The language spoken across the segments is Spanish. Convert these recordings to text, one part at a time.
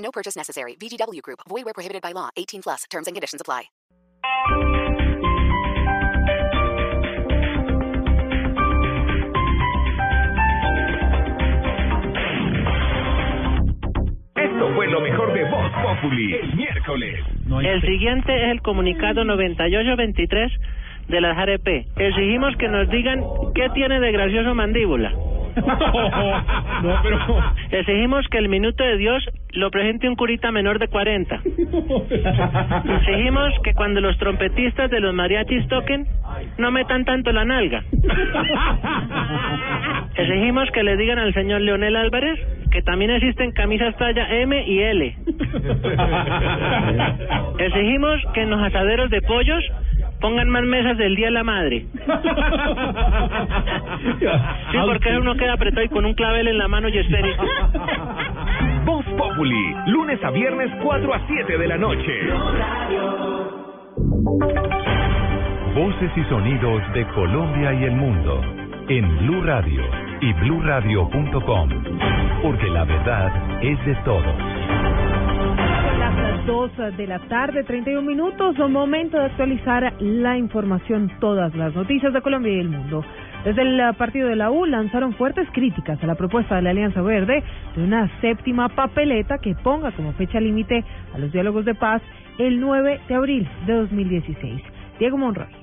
No purchase necessary. VGW Group. Void where prohibited by law. 18 plus. Terms and conditions apply. Esto fue lo mejor de Voz Populi el miércoles. El siguiente es el comunicado 9823 de la JRP. Exigimos que nos digan qué tiene de gracioso mandíbula. No, pero. Exigimos que el minuto de Dios lo presente un curita menor de 40. Exigimos que cuando los trompetistas de los mariachis toquen, no metan tanto la nalga. Exigimos que le digan al señor Leonel Álvarez que también existen camisas talla M y L. Exigimos que en los asaderos de pollos pongan más mesas del Día de la Madre. Sí, porque uno queda apretado y con un clavel en la mano y esférico. Voz Populi, lunes a viernes 4 a 7 de la noche. Voces y sonidos de Colombia y el mundo en Blue Radio y bluradio.com, porque la verdad es de todos. Las 2 de la tarde, 31 minutos, un momento de actualizar la información, todas las noticias de Colombia y el mundo. Desde el partido de la U lanzaron fuertes críticas a la propuesta de la Alianza Verde de una séptima papeleta que ponga como fecha límite a los diálogos de paz el 9 de abril de 2016. Diego Monroy.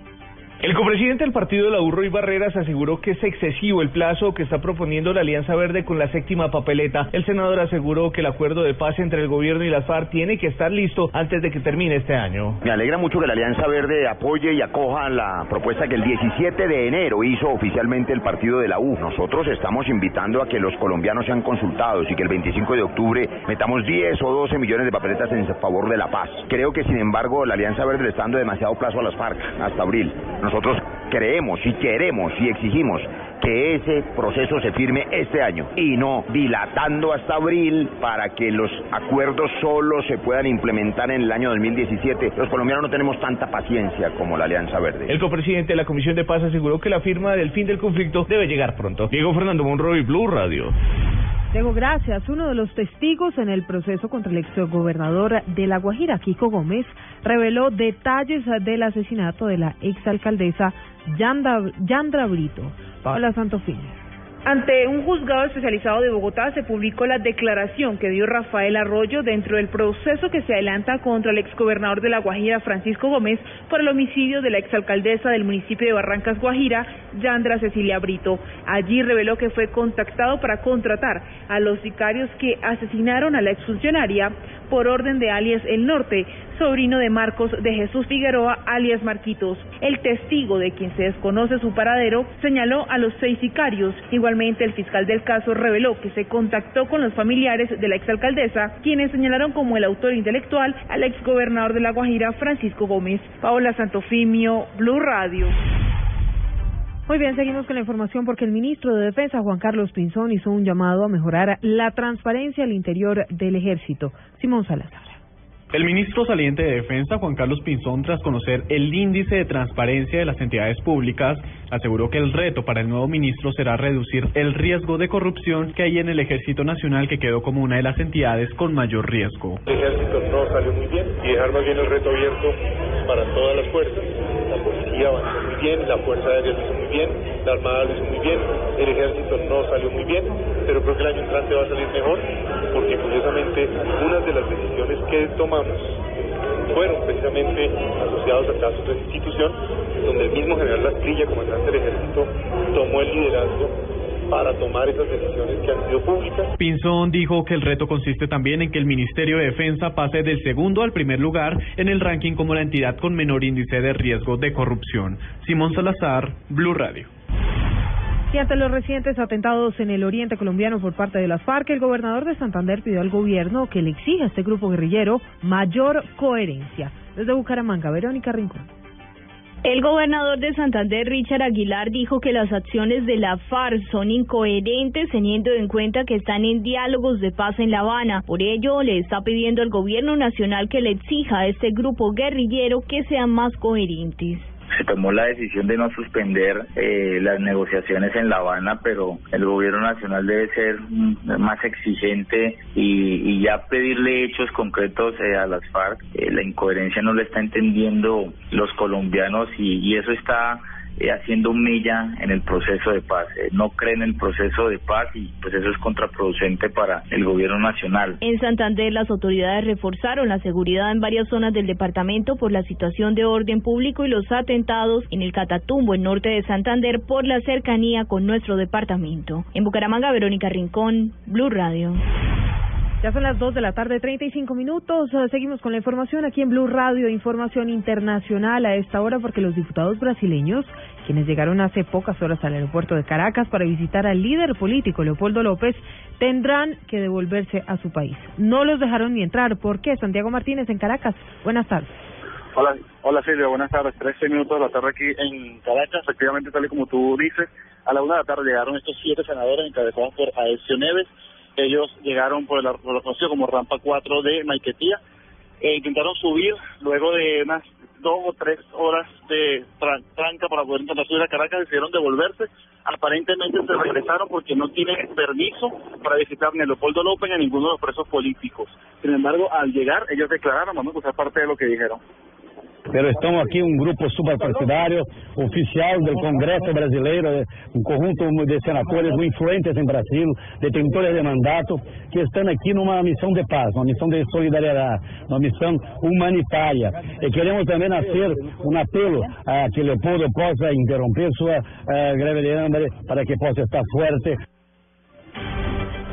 El copresidente del partido de la U, Roy Barreras, aseguró que es excesivo el plazo que está proponiendo la Alianza Verde con la séptima papeleta. El senador aseguró que el acuerdo de paz entre el gobierno y las FARC tiene que estar listo antes de que termine este año. Me alegra mucho que la Alianza Verde apoye y acoja la propuesta que el 17 de enero hizo oficialmente el partido de la U. Nosotros estamos invitando a que los colombianos sean consultados y que el 25 de octubre metamos 10 o 12 millones de papeletas en favor de la paz. Creo que, sin embargo, la Alianza Verde le está dando demasiado plazo a las FARC hasta abril. Nosotros creemos y queremos y exigimos que ese proceso se firme este año y no dilatando hasta abril para que los acuerdos solo se puedan implementar en el año 2017. Los colombianos no tenemos tanta paciencia como la Alianza Verde. El copresidente de la Comisión de Paz aseguró que la firma del fin del conflicto debe llegar pronto. Diego Fernando Monroy, Blue Radio. Diego, gracias. Uno de los testigos en el proceso contra el exgobernador de La Guajira, Kiko Gómez, reveló detalles del asesinato de la exalcaldesa Yandra, Yandra Brito. Paola Santofimio. Ante un juzgado especializado de Bogotá se publicó la declaración que dio Rafael Arroyo dentro del proceso que se adelanta contra el exgobernador de La Guajira, Francisco Gómez, por el homicidio de la exalcaldesa del municipio de Barrancas, Guajira, Yandra Cecilia Brito. Allí reveló que fue contactado para contratar a los sicarios que asesinaron a la exfuncionaria por orden de alias El Norte, sobrino de Marcos de Jesús Figueroa, alias Marquitos. El testigo de quien se desconoce su paradero señaló a los seis sicarios. Igualmente, el fiscal del caso reveló que se contactó con los familiares de la exalcaldesa, quienes señalaron como el autor intelectual al exgobernador de La Guajira, Francisco Gómez. Paola Santofimio, Blue Radio. Muy bien, seguimos con la información porque el ministro de Defensa, Juan Carlos Pinzón, hizo un llamado a mejorar la transparencia al interior del ejército. Simón Salazar. El ministro saliente de Defensa, Juan Carlos Pinzón, tras conocer el índice de transparencia de las entidades públicas, aseguró que el reto para el nuevo ministro será reducir el riesgo de corrupción que hay en el Ejército Nacional, que quedó como una de las entidades con mayor riesgo. El ejército no salió muy bien y dejar más bien el reto abierto para todas las fuerzas. La policía avanzó muy bien, la Fuerza Aérea lo hizo muy bien, la Armada lo hizo muy bien, el ejército no salió muy bien, pero creo que el año entrante va a salir mejor porque curiosamente unas de las decisiones que tomamos fueron precisamente asociados a casos de institución donde el mismo general Lastrilla, comandante del ejército, tomó el liderazgo para tomar esas decisiones que han sido públicas. Pinzón dijo que el reto consiste también en que el Ministerio de Defensa pase del segundo al primer lugar en el ranking como la entidad con menor índice de riesgo de corrupción. Simón Salazar, Blue Radio. Y ante los recientes atentados en el oriente colombiano por parte de las FARC, el gobernador de Santander pidió al gobierno que le exija a este grupo guerrillero mayor coherencia. Desde Bucaramanga, Verónica Rincón. El gobernador de Santander, Richard Aguilar, dijo que las acciones de la FARC son incoherentes teniendo en cuenta que están en diálogos de paz en La Habana. Por ello, le está pidiendo al gobierno nacional que le exija a este grupo guerrillero que sean más coherentes se tomó la decisión de no suspender eh, las negociaciones en La Habana, pero el gobierno nacional debe ser más exigente y, ya pedirle hechos concretos eh, a las FARC. Eh, la incoherencia no la está entendiendo los colombianos y eso está eh, haciendo mella en el proceso de paz. Eh, no creen en el proceso de paz y pues eso es contraproducente para el gobierno nacional. En Santander las autoridades reforzaron la seguridad en varias zonas del departamento por la situación de orden público y los atentados en el Catatumbo, en norte de Santander, por la cercanía con nuestro departamento. En Bucaramanga, Verónica Rincón, Blue Radio. Ya son las 2 de la tarde, 35 minutos. Eh, seguimos con la información aquí en Blue Radio, información internacional a esta hora porque los diputados brasileños, quienes llegaron hace pocas horas al aeropuerto de Caracas para visitar al líder político Leopoldo López, tendrán que devolverse a su país. No los dejaron ni entrar. ¿Por qué? Santiago Martínez en Caracas. Buenas tardes. Hola, hola Silvia, buenas tardes. 13 minutos de la tarde aquí en Caracas. Efectivamente, tal y como tú dices, a la una de la tarde llegaron estos siete senadores encabezados por Aecio Neves ellos llegaron por, el, por lo conocido como Rampa 4 de Maiquetía e intentaron subir luego de unas dos o tres horas de tranca para poder intentar subir a Caracas, decidieron devolverse. Aparentemente se regresaron porque no tienen permiso para visitar ni a Leopoldo López ni a ninguno de los presos políticos. Sin embargo, al llegar, ellos declararon, vamos a escuchar parte de lo que dijeron. Pero estamos aqui um grupo superpartidário oficial do Congresso Brasileiro, um conjunto de senadores muito influentes em Brasil, detentores de mandato, que estão aqui numa missão de paz, uma missão de solidariedade, uma missão humanitária. E queremos também fazer um apelo a que Leopoldo possa interromper sua uh, greve de hambre para que possa estar forte.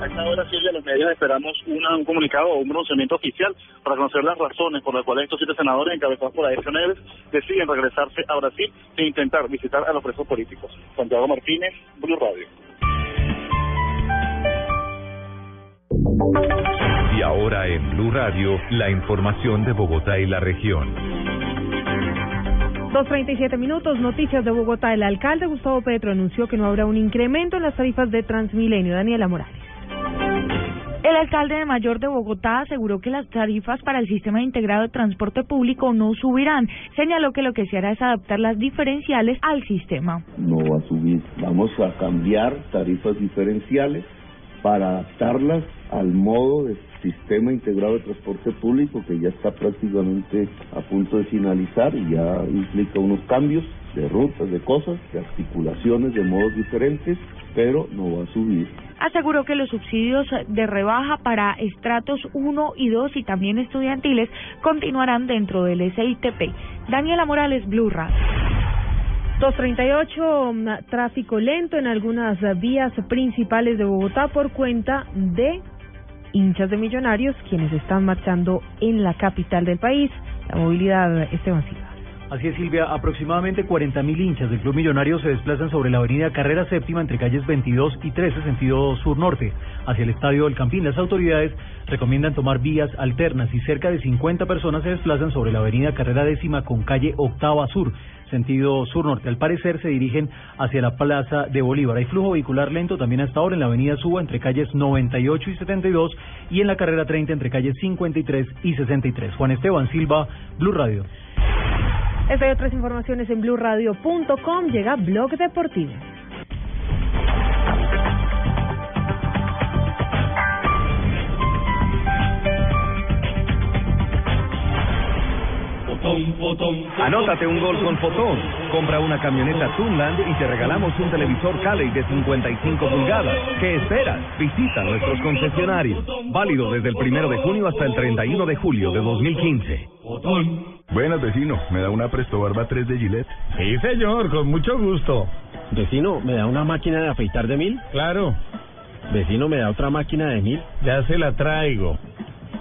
A esta hora, Silvia, los medios esperamos un comunicado o un pronunciamiento oficial para conocer las razones por las cuales estos siete senadores encabezados por Aécio Neves deciden regresarse a Brasil e intentar visitar a los presos políticos. Santiago Martínez, Blue Radio. Y ahora en Blue Radio, la información de Bogotá y la región. 2.37 minutos, noticias de Bogotá. El alcalde Gustavo Petro anunció que no habrá un incremento en las tarifas de Transmilenio. Daniela Morales. El alcalde de Mayor de Bogotá aseguró que las tarifas para el sistema integrado de transporte público no subirán. Señaló que lo que se hará es adaptar las diferenciales al sistema. No va a subir. Vamos a cambiar tarifas diferenciales para adaptarlas al modo de sistema integrado de transporte público que ya está prácticamente a punto de finalizar y ya implica unos cambios de rutas, de cosas, de articulaciones de modos diferentes, pero no va a subir aseguró que los subsidios de rebaja para estratos 1 y 2 y también estudiantiles continuarán dentro del SITP. Daniela Morales, Blue Radio. 238, mm, tráfico lento en algunas vías principales de Bogotá por cuenta de hinchas de millonarios quienes están marchando en la capital del país. La movilidad, Esteban Silva. Así es, Silvia. Aproximadamente 40.000 hinchas del Club Millonario se desplazan sobre la avenida Carrera Séptima entre calles 22 y 13, sentido sur-norte, hacia el Estadio del Campín. Las autoridades recomiendan tomar vías alternas y cerca de 50 personas se desplazan sobre la avenida Carrera Décima con calle Octava Sur, sentido sur-norte. Al parecer se dirigen hacia la Plaza de Bolívar. Hay flujo vehicular lento también hasta ahora en la avenida Suba entre calles 98 y 72 y en la carrera 30 entre calles 53 y 63. Juan Esteban Silva, Blue Radio. Esta y otras informaciones en blurradio.com. Llega Blog Deportivo. Anótate un gol con Fotón. Compra una camioneta Tunland y te regalamos un televisor Cali de 55 pulgadas. ¿Qué esperas? Visita nuestros concesionarios. Válido desde el primero de junio hasta el 31 de julio de 2015. Buenas, vecino. ¿Me da una Presto Barba 3 de Gillette? Sí, señor, con mucho gusto. Vecino, ¿me da una máquina de afeitar de mil? Claro. Vecino, ¿me da otra máquina de mil? Ya se la traigo.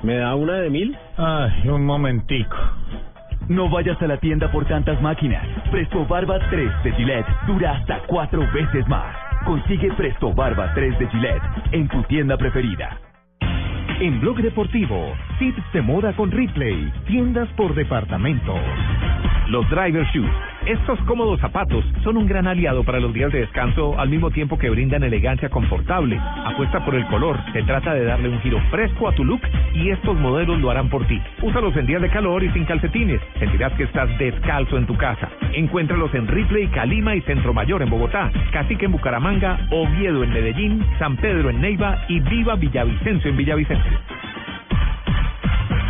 ¿Me da una de mil? Ay, un momentico. No vayas a la tienda por tantas máquinas. Presto Barba 3 de Gillette dura hasta cuatro veces más. Consigue Presto Barba 3 de Gillette en tu tienda preferida. En Blog Deportivo, tips de moda con Ripley, tiendas por departamento. Los Driver Shoes. Estos cómodos zapatos son un gran aliado para los días de descanso al mismo tiempo que brindan elegancia confortable. Apuesta por el color. Se trata de darle un giro fresco a tu look y estos modelos lo harán por ti. Úsalos en días de calor y sin calcetines. Sentirás que estás descalzo en tu casa. Encuéntralos en Ripley, Calima y Centro Mayor en Bogotá, Cacique en Bucaramanga, Oviedo en Medellín, San Pedro en Neiva y Viva Villavicencio en Villavicencio.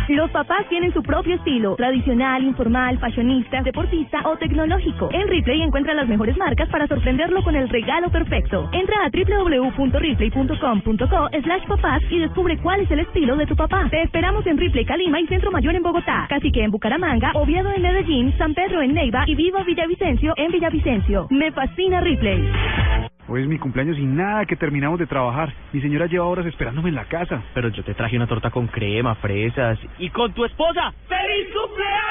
Los papás tienen su propio estilo, tradicional, informal, fashionista, deportista o tecnológico. En Ripley encuentra las mejores marcas para sorprenderlo con el regalo perfecto. Entra a www.ripley.com.co slash papás y descubre cuál es el estilo de tu papá. Te esperamos en Ripley, Calima y Centro Mayor en Bogotá, Cacique en Bucaramanga, Oviedo en Medellín, San Pedro en Neiva y Viva Villavicencio en Villavicencio. Me fascina Ripley. Hoy es mi cumpleaños y nada que terminamos de trabajar. Mi señora lleva horas esperándome en la casa. Pero yo te traje una torta con crema, fresas y con tu esposa. ¡Feliz cumpleaños!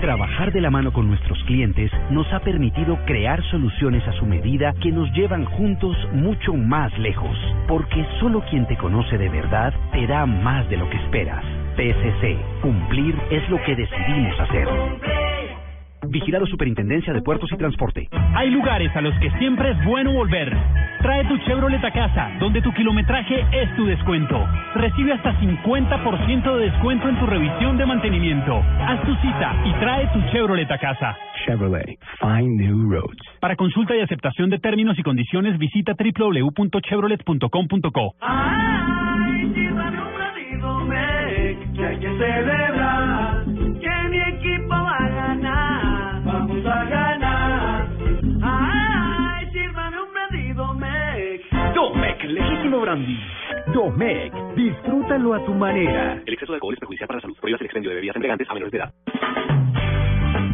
Trabajar de la mano con nuestros clientes nos ha permitido crear soluciones a su medida que nos llevan juntos mucho más lejos. Porque solo quien te conoce de verdad te da más de lo que esperas. PSC, cumplir es lo que decidimos hacer. Vigilado Superintendencia de Puertos y Transporte. Hay lugares a los que siempre es bueno volver. Trae tu Chevrolet a casa, donde tu kilometraje es tu descuento. Recibe hasta 50% de descuento en tu revisión de mantenimiento. Haz tu cita y trae tu Chevrolet a casa. Chevrolet, find new roads. Para consulta y aceptación de términos y condiciones, visita www.chevrolet.com.co. Ay, que hay que celebrar, vamos a ganar. Ay, sírvame un brandido mec. Domec, legítimo brandy. Domec, disfrútalo a tu manera. El exceso de alcohol es perjudicial para la salud. Prohíbas el expendio de bebidas embriagantes a menores de edad.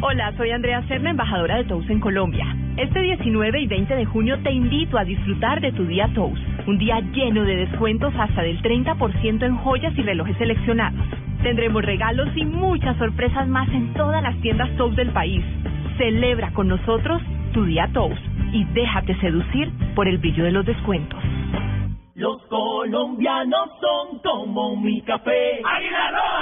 Hola, soy Andrea Serna, embajadora de Tous en Colombia. Este 19 y 20 de junio te invito a disfrutar de tu día Tous, un día lleno de descuentos hasta del 30% en joyas y relojes seleccionados. Tendremos regalos y muchas sorpresas más en todas las tiendas Tous del país. Celebra con nosotros tu día Tous y déjate seducir por el brillo de los descuentos. Los colombianos son como mi café. Unos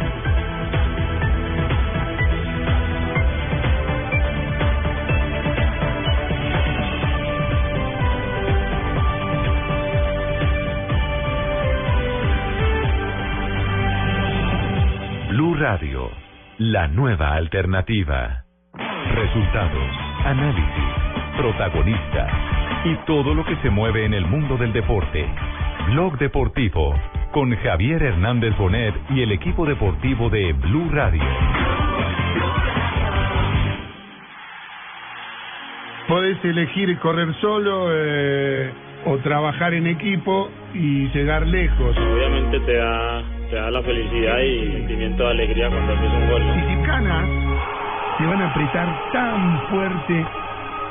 La nueva alternativa. Resultados, análisis, protagonistas y todo lo que se mueve en el mundo del deporte. Blog Deportivo con Javier Hernández Bonet y el equipo deportivo de Blue Radio. Podés elegir correr solo eh, o trabajar en equipo y llegar lejos. Obviamente te da, te da la felicidad y sentimiento de alegría cuando haces un gol. Y si ganas, te van a apretar tan fuerte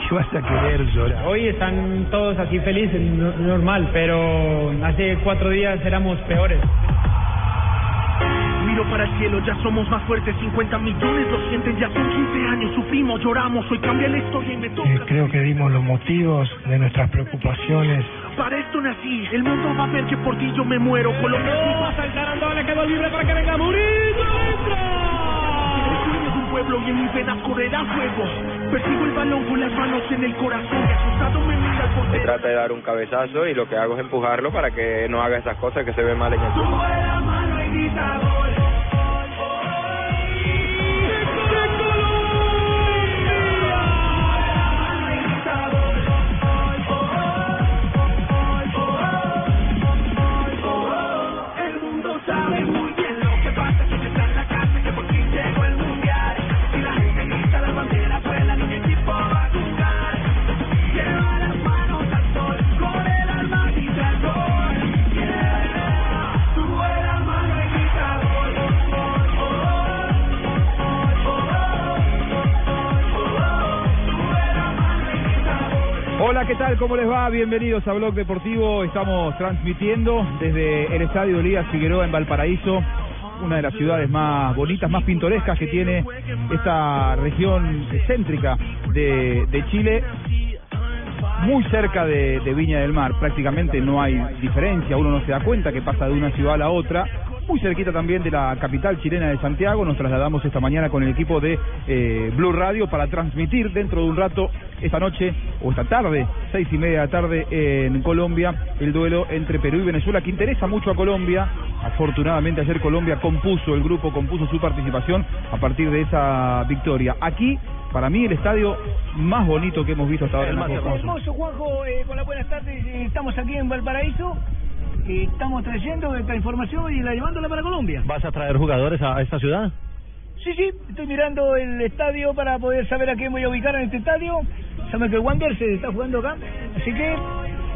que vas a querer llorar. Hoy están todos así felices, no- normal, pero hace cuatro días éramos peores. Miro para el cielo, ya somos más fuertes, 50 millones lo sienten, ya son 15 años, sufrimos, lloramos, hoy cambia la historia y me toca. Eh, creo que dimos los motivos de nuestras preocupaciones. Para esto nací, el mundo va a ver que por ti yo me muero, Colombia es mi ¡Oh, saltaron le quedó libre para que venga Murillo! El sueño de un pueblo y en mis venas correrá fuego. Persigo el balón con las manos en el corazón y asustado me mira el Se portero. trata de dar un cabezazo y lo que hago es empujarlo para que no haga esas cosas que se ven mal en el Sube tal? ¿Cómo les va? Bienvenidos a Blog Deportivo. Estamos transmitiendo desde el Estadio Elías Figueroa en Valparaíso, una de las ciudades más bonitas, más pintorescas que tiene esta región céntrica de, Chile. Muy cerca de, de Viña del Mar, prácticamente no hay diferencia, uno no se da cuenta que pasa de una ciudad a la otra. Muy cerquita también de la capital chilena de Santiago, nos trasladamos esta mañana con el equipo de eh, Blue Radio para transmitir dentro de un rato, esta noche o esta tarde, seis y media de la tarde en Colombia, el duelo entre Perú y Venezuela, que interesa mucho a Colombia. Afortunadamente ayer Colombia compuso, el grupo compuso su participación a partir de esa victoria. Aquí, para mí, el estadio más bonito que hemos visto hasta ahora en la Copa. Hermoso, Juanjo, eh, con las buenas tardes. eh, Estamos aquí en Valparaíso. Estamos trayendo esta información y la llevándola para Colombia. ¿Vas a traer jugadores a esta ciudad? Sí, sí, estoy mirando el estadio para poder saber a quién voy a ubicar en este estadio. Saben que el Wander se está jugando acá, así que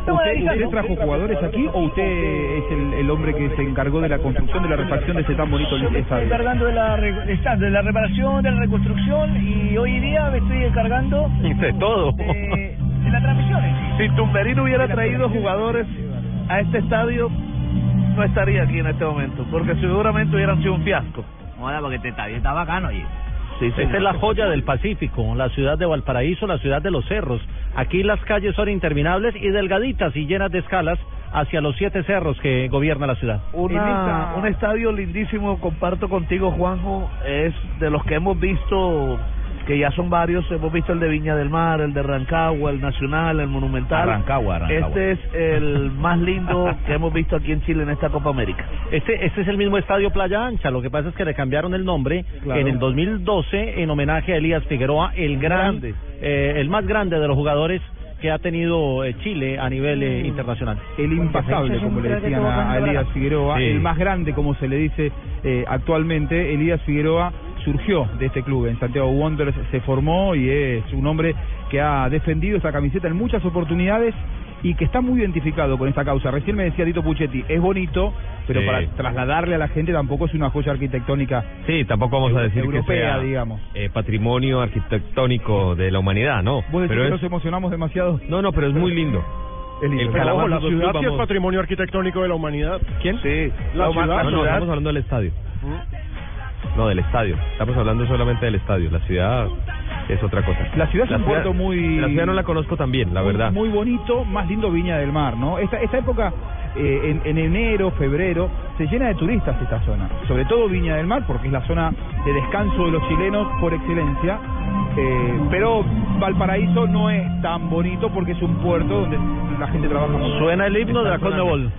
¿Usted, trajo jugadores aquí o usted es el, el hombre que se encargó de la construcción, de la refacción de ese tan bonito Yo me estoy estadio? encargando de la, de la reparación, de la reconstrucción y hoy día me estoy encargando De todo. de, de las transmisiones. Si Tumberini hubiera traído jugadores a este estadio, no estaría aquí en este momento, porque seguramente hubieran sido un fiasco. Hola, porque este estadio está bacano, oye. Sí, Esta es la joya del Pacífico, la ciudad de Valparaíso, la ciudad de los cerros. Aquí las calles son interminables y delgaditas y llenas de escalas hacia los siete cerros que gobierna la ciudad. Una, un estadio lindísimo, comparto contigo, Juanjo, es de los que hemos visto, que ya son varios, hemos visto el de Viña del Mar, el de Rancagua, el Nacional, el Monumental. Rancagua, Rancagua. Este es el más lindo que hemos visto aquí en Chile en esta Copa América. Este, este es el mismo estadio Playa Ancha, lo que pasa es que le cambiaron el nombre Claro. en el 2012 en homenaje a Elías Figueroa, el gran, Grande. eh, el más grande de los jugadores que ha tenido eh, Chile a nivel eh, internacional. El impasable, como le decían a, a Elías Figueroa, Sí. el más grande, como se le dice eh, actualmente. Elías Figueroa surgió de este club en Santiago Wanderers, se formó y es un hombre que ha defendido esta camiseta en muchas oportunidades y que está muy identificado con esta causa. Recién me decía Tito Puchetti, es bonito, pero Sí. para trasladarle a la gente tampoco es una joya arquitectónica. Sí, tampoco vamos a decir Europea, que sea digamos. eh, patrimonio arquitectónico de la humanidad, ¿no? ¿Vos decís Pero que es- nos emocionamos demasiado? No, no, pero es muy lindo. Es lindo. El ojo, la ciudad es patrimonio arquitectónico de la humanidad. ¿Quién? Sí, la, la ciudad. ciudad. No, no, estamos hablando del estadio. No, del estadio. Estamos hablando solamente del estadio. La ciudad es otra cosa. La ciudad es un puerto muy- La ciudad no la conozco tan bien, la muy, verdad. Muy bonito, más lindo Viña del Mar, ¿no? Esta, esta época, eh, en, en enero, febrero, se llena de turistas esta zona. Sobre todo Viña del Mar, porque es la zona de descanso de los chilenos por excelencia. Eh, pero Valparaíso no es tan bonito porque es un puerto donde la gente trabaja mucho. Suena el himno de la. Conmebol.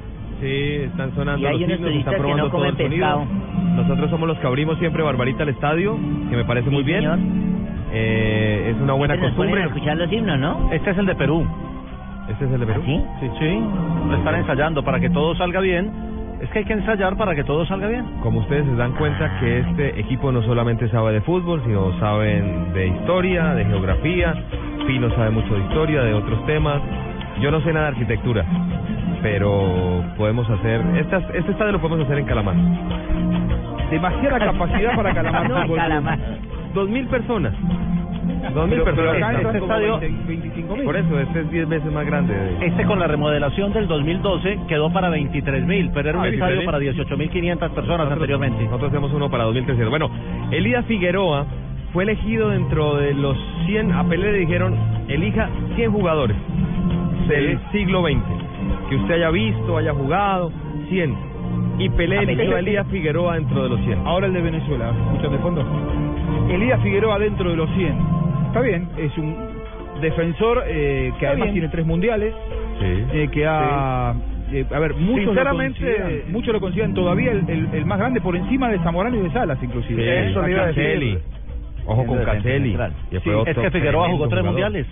Sí, están sonando Y hay los unos himnos, turistas están que probando no todo el comen sonido. pescado. Nosotros somos los que abrimos siempre Barbarita al estadio, que me parece muy bien. Eh, es una buena costumbre. escuchar los himnos, ¿no? Este es el de Perú. ¿Este es el de Perú? ¿Sí? Sí, sí. Lo están ensayando para que todo salga bien. Es que hay que ensayar para que todo salga bien. Como ustedes se dan cuenta que este equipo no solamente sabe de fútbol, sino saben de historia, de geografía. Pino sabe mucho de historia, de otros temas. Yo no sé nada de arquitectura, pero podemos hacer... Estas, este estadio lo podemos hacer en Calamar. Demasiada capacidad para Calamar No, Fútbol Calamar. Dos mil personas. Dos mil Pero- pero personas. acá este estadio- 20, 25 mil. Por eso, este es 10 veces más grande. Este con la remodelación del 2012 quedó para 23 mil, pero era un Ah, estadio 23.000. para 18.500 personas Nosotros- anteriormente. Nosotros hacemos uno para 2300. Bueno, Elías Figueroa fue elegido dentro de los 100. A Pelé le dijeron, elija 100 jugadores del siglo XX. Que usted haya visto, haya jugado, 100. Y Pelé eligió a Elías Figueroa dentro de los 100. Ahora el de Venezuela, escuchan de fondo. Elías Figueroa dentro de los 100. Está bien, es un defensor eh, que Está además bien. tiene tres mundiales, eh, que ha... eh, a ver, muchos Sinceramente- lo, consideran, muchos lo consideran todavía el, el- el más grande por encima de Zamorano y de Salas, inclusive. Sí, Eso le iba a decir. Ojo con Caselli. Sí, es que Figueroa jugó tres jugador. mundiales.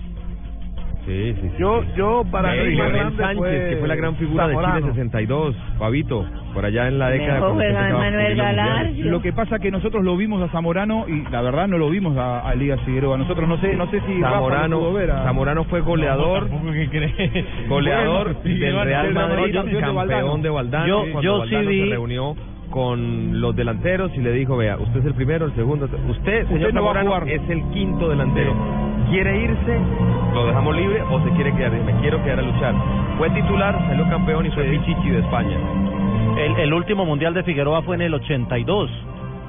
Sí, sí, sí. Yo, yo para mí grande Sánchez, fue que fue la gran figura de Zamorano. Chile 62, Pavito, por allá en la década cubrir los mundiales. Lo que pasa que nosotros lo vimos a Zamorano y la verdad no lo vimos a, a Elías Figueroa. Nosotros no sé, no sé si Rafa lo Zamorano, pudo ver a- Zamorano fue goleador, goleador Bueno, sí, del Real del Madrid, campeón de campeón Valdano. de Valdano. Yo- cuando yo sí vi- se reunió con los delanteros y le dijo, vea, usted es el primero, el segundo, usted, señor no Zamorano, jugar. es el quinto delantero. ¿Quiere irse? ¿Lo dejamos libre o se quiere quedar? Me quiero quedar a luchar. Fue titular, salió campeón y fue Pichichi de España. El, el último mundial de Figueroa fue en el 82,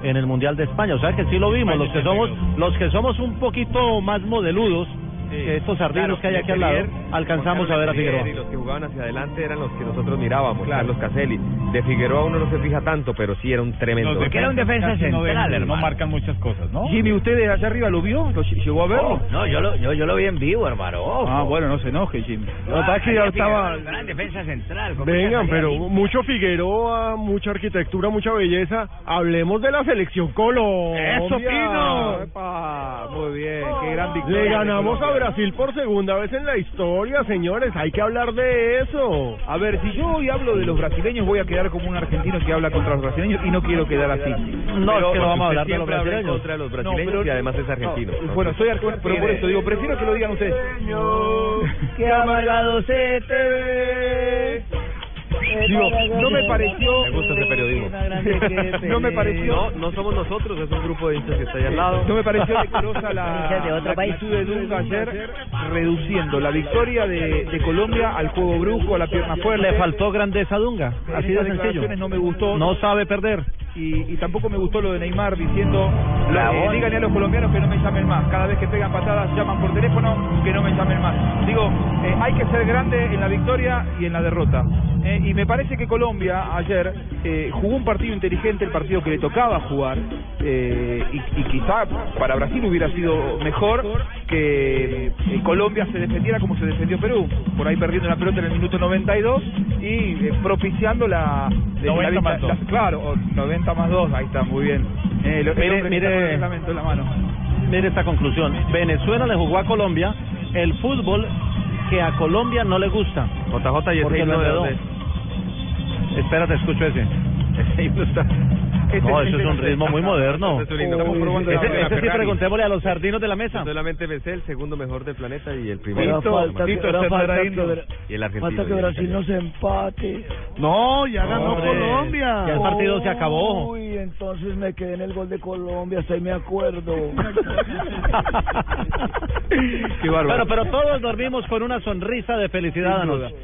en el mundial de España. O sea que sí lo vimos. Los que somos, los que somos un poquito más modeludos, que estos sardinos Claro, que hay aquí al lado, alcanzamos a ver a Figueroa. Y los que jugaban hacia adelante eran los que nosotros mirábamos, Carlos Caselli. De Figueroa uno no se fija tanto, pero sí era un tremendo. Porque era un defensa no central, no marcan muchas cosas, ¿no? Jimmy, ¿usted allá arriba lo vio? ¿Lo ll- llegó a verlo? No, yo lo, yo, yo lo vi en vivo, hermano. ojo. Ah, bueno, no se enoje, Jimmy. Pasa es que ya estaba- Gran defensa central. Vengan, pero mucho Figueroa, mucha arquitectura, mucha belleza. Hablemos de la selección Colombia. ¡Eso, Pino! Epa, muy bien, qué gran victoria. Le de ganamos a. Brasil por segunda vez en la historia, señores. Hay que hablar de eso. A ver, si yo hoy hablo de los brasileños, voy a quedar como un argentino que habla contra los brasileños y no quiero quedar así. No, es que no vamos a hablar de los brasileños. contra los No, brasileños pero- y además es argentino. no, bueno, soy argentino, pero por eso digo, prefiero que lo digan ustedes. Qué amargado se te ve. Digo, no me pareció... Me gusta ese periodismo. no me pareció... No, no somos nosotros, es un grupo de hinchas que está ahí al lado. No me pareció decorosa la, de otro la país. actitud de Dunga ayer, reduciendo la victoria de, de Colombia al juego brusco, a la pierna fuerte. Le faltó grandeza a Dunga, así de sencillo. no me gustó. No sabe perder y, y, tampoco me gustó lo de Neymar diciendo, eh, díganle a los colombianos que no me llamen más, cada vez que pegan patadas llaman por teléfono, que no me llamen más. Digo, eh, hay que ser grande en la victoria y en la derrota. Eh, y me parece que Colombia ayer eh, jugó un partido inteligente, el partido que le tocaba jugar, y, y quizá para Brasil hubiera sido mejor que Colombia se defendiera como se defendió Perú, por ahí perdiendo la pelota en el minuto 92 y propiciando la... 90 la, la, claro, 90 cuenta más dos. Ahí está, muy bien. Eh, lo, mire, mire, está la mano. mire esta conclusión. Venezuela le jugó a Colombia el fútbol que a Colombia no le gusta. JJ y el no de dónde. Espérate, escucho ese. Está no, eso es un ritmo muy moderno. Ese es un himno. Estamos probando la Ese, buena ese sí preguntémosle a los sardinos de la mesa. Solamente me sé el segundo mejor del planeta y el primero. Falta, que- Brasil no se empate. No, ya ganó Colombia. ya el partido se acabó. Uy, entonces me quedé en el gol de Colombia, hasta ahí me acuerdo. Qué bárbaro. Pero, pero todos dormimos con una sonrisa de felicidad.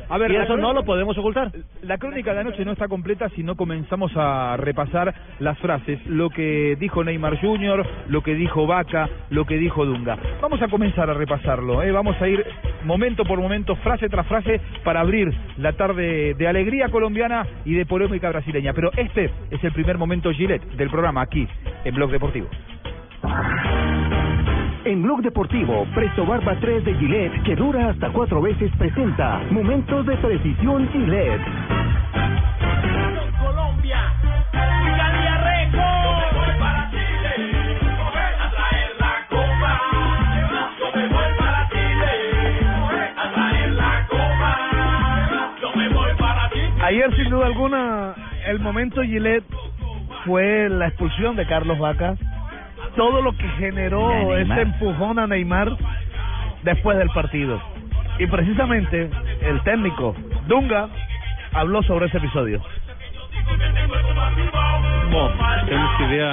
A ver, y la eso no lo podemos ocultar. La crónica de anoche no está completa si no comenzamos a repasar las frases, lo que dijo Neymar Jr., lo que dijo Vaca, lo que dijo Dunga. Vamos a comenzar a repasarlo, ¿eh? vamos a ir momento por momento, frase tras frase, para abrir la tarde de alegría colombiana y de polémica brasileña. Pero este es el primer momento Gillette del programa aquí, en Blog Deportivo. En Blog Deportivo, Presto Barba 3 de Gillette, que dura hasta cuatro veces, presenta Momentos de Precisión Gillette. Colombia, Ayer, sin duda alguna, el momento Gillette fue la expulsión de Carlos Vaca, todo lo que generó ese empujón a Neymar después del partido. Y precisamente el técnico Dunga habló sobre ese episodio. Bom, temos que ver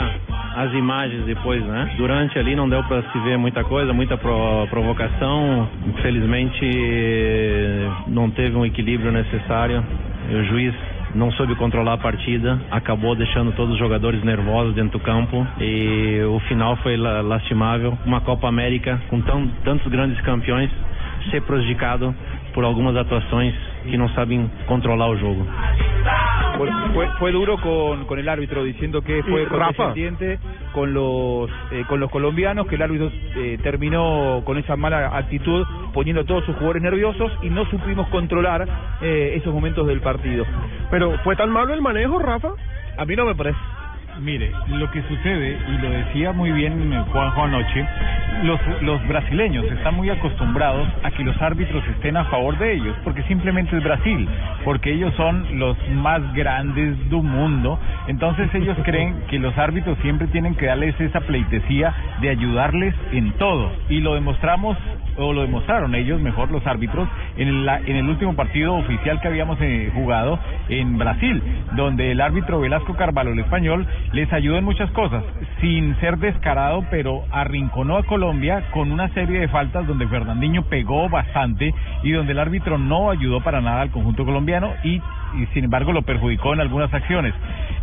as imagens depois, né? Durante ali não deu para se ver muita coisa, muita pro- provocação. Infelizmente não teve um equilíbrio necessário. E o juiz não soube controlar a partida, acabou deixando todos os jogadores nervosos dentro do campo e o final foi la- lastimável. Uma Copa América com tão, tantos grandes campeões ser prejudicado por algumas atuações que não sabem controlar o jogo. Fue, fue, fue duro con, con el árbitro diciendo que fue condescendiente con los eh, con los colombianos, que el árbitro eh, terminó con esa mala actitud poniendo a todos sus jugadores nerviosos y no supimos controlar eh, esos momentos del partido. Pero fue tan malo el manejo, Rafa. A mí no me parece. Mire, lo que sucede, y lo decía muy bien Juanjo anoche, los, los brasileños están muy acostumbrados a que los árbitros estén a favor de ellos, porque simplemente es Brasil, porque ellos son los más grandes del mundo, entonces ellos creen que los árbitros siempre tienen que darles esa pleitesía de ayudarles en todo, y lo demostramos o lo demostraron ellos, mejor los árbitros, en, la, en el último partido oficial que habíamos eh, jugado en Brasil, donde el árbitro Velasco Carvalho, el español, les ayudó en muchas cosas, sin ser descarado, pero arrinconó a Colombia con una serie de faltas donde Fernandinho pegó bastante y donde el árbitro no ayudó para nada al conjunto colombiano y, y sin embargo lo perjudicó en algunas acciones.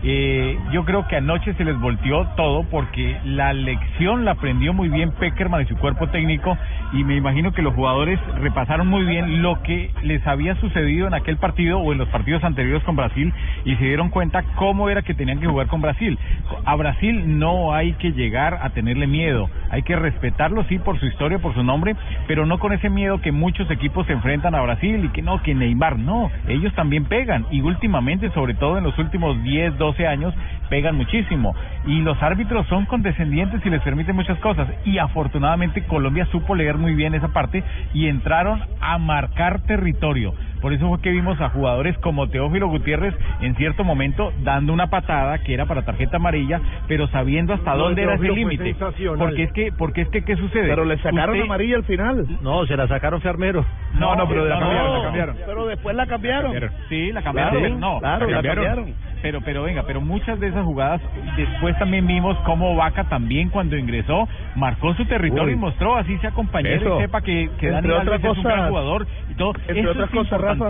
Eh, yo creo que anoche se les volteó todo porque la lección la aprendió muy bien Peckerman y su cuerpo técnico y me imagino que los jugadores repasaron muy bien lo que les había sucedido en aquel partido o en los partidos anteriores con Brasil y se dieron cuenta cómo era que tenían que jugar con Brasil. A Brasil no hay que llegar a tenerle miedo, hay que respetarlo sí por su historia, por su nombre, pero no con ese miedo que muchos equipos se enfrentan a Brasil y que no, que Neymar, no, ellos también pegan y últimamente, sobre todo en los últimos 10, 12 años, pegan muchísimo y los árbitros son condescendientes y les permiten muchas cosas y afortunadamente Colombia supo leer muy bien esa parte y entraron a marcar territorio. Por eso fue que vimos a jugadores como Teófilo Gutiérrez en cierto momento dando una patada que era para tarjeta amarilla, pero sabiendo hasta dónde era ese límite. Porque es que, porque es que, ¿qué sucede? Pero le sacaron Usted- amarilla al final. No, se la sacaron Fermero. No, no, pero la no, cambiaron, no, la cambiaron. Pero después la cambiaron. Sí, la cambiaron. No, claro, la cambiaron. Pero, pero venga, pero muchas de esas jugadas, después también vimos cómo Vaca también cuando ingresó, marcó su territorio Uy. y mostró, así sea compañero Eso. y sepa que, que Entre Dani otras Alves es un gran cosas- jugador y todo. entre Eso otras es cosas, Rafa.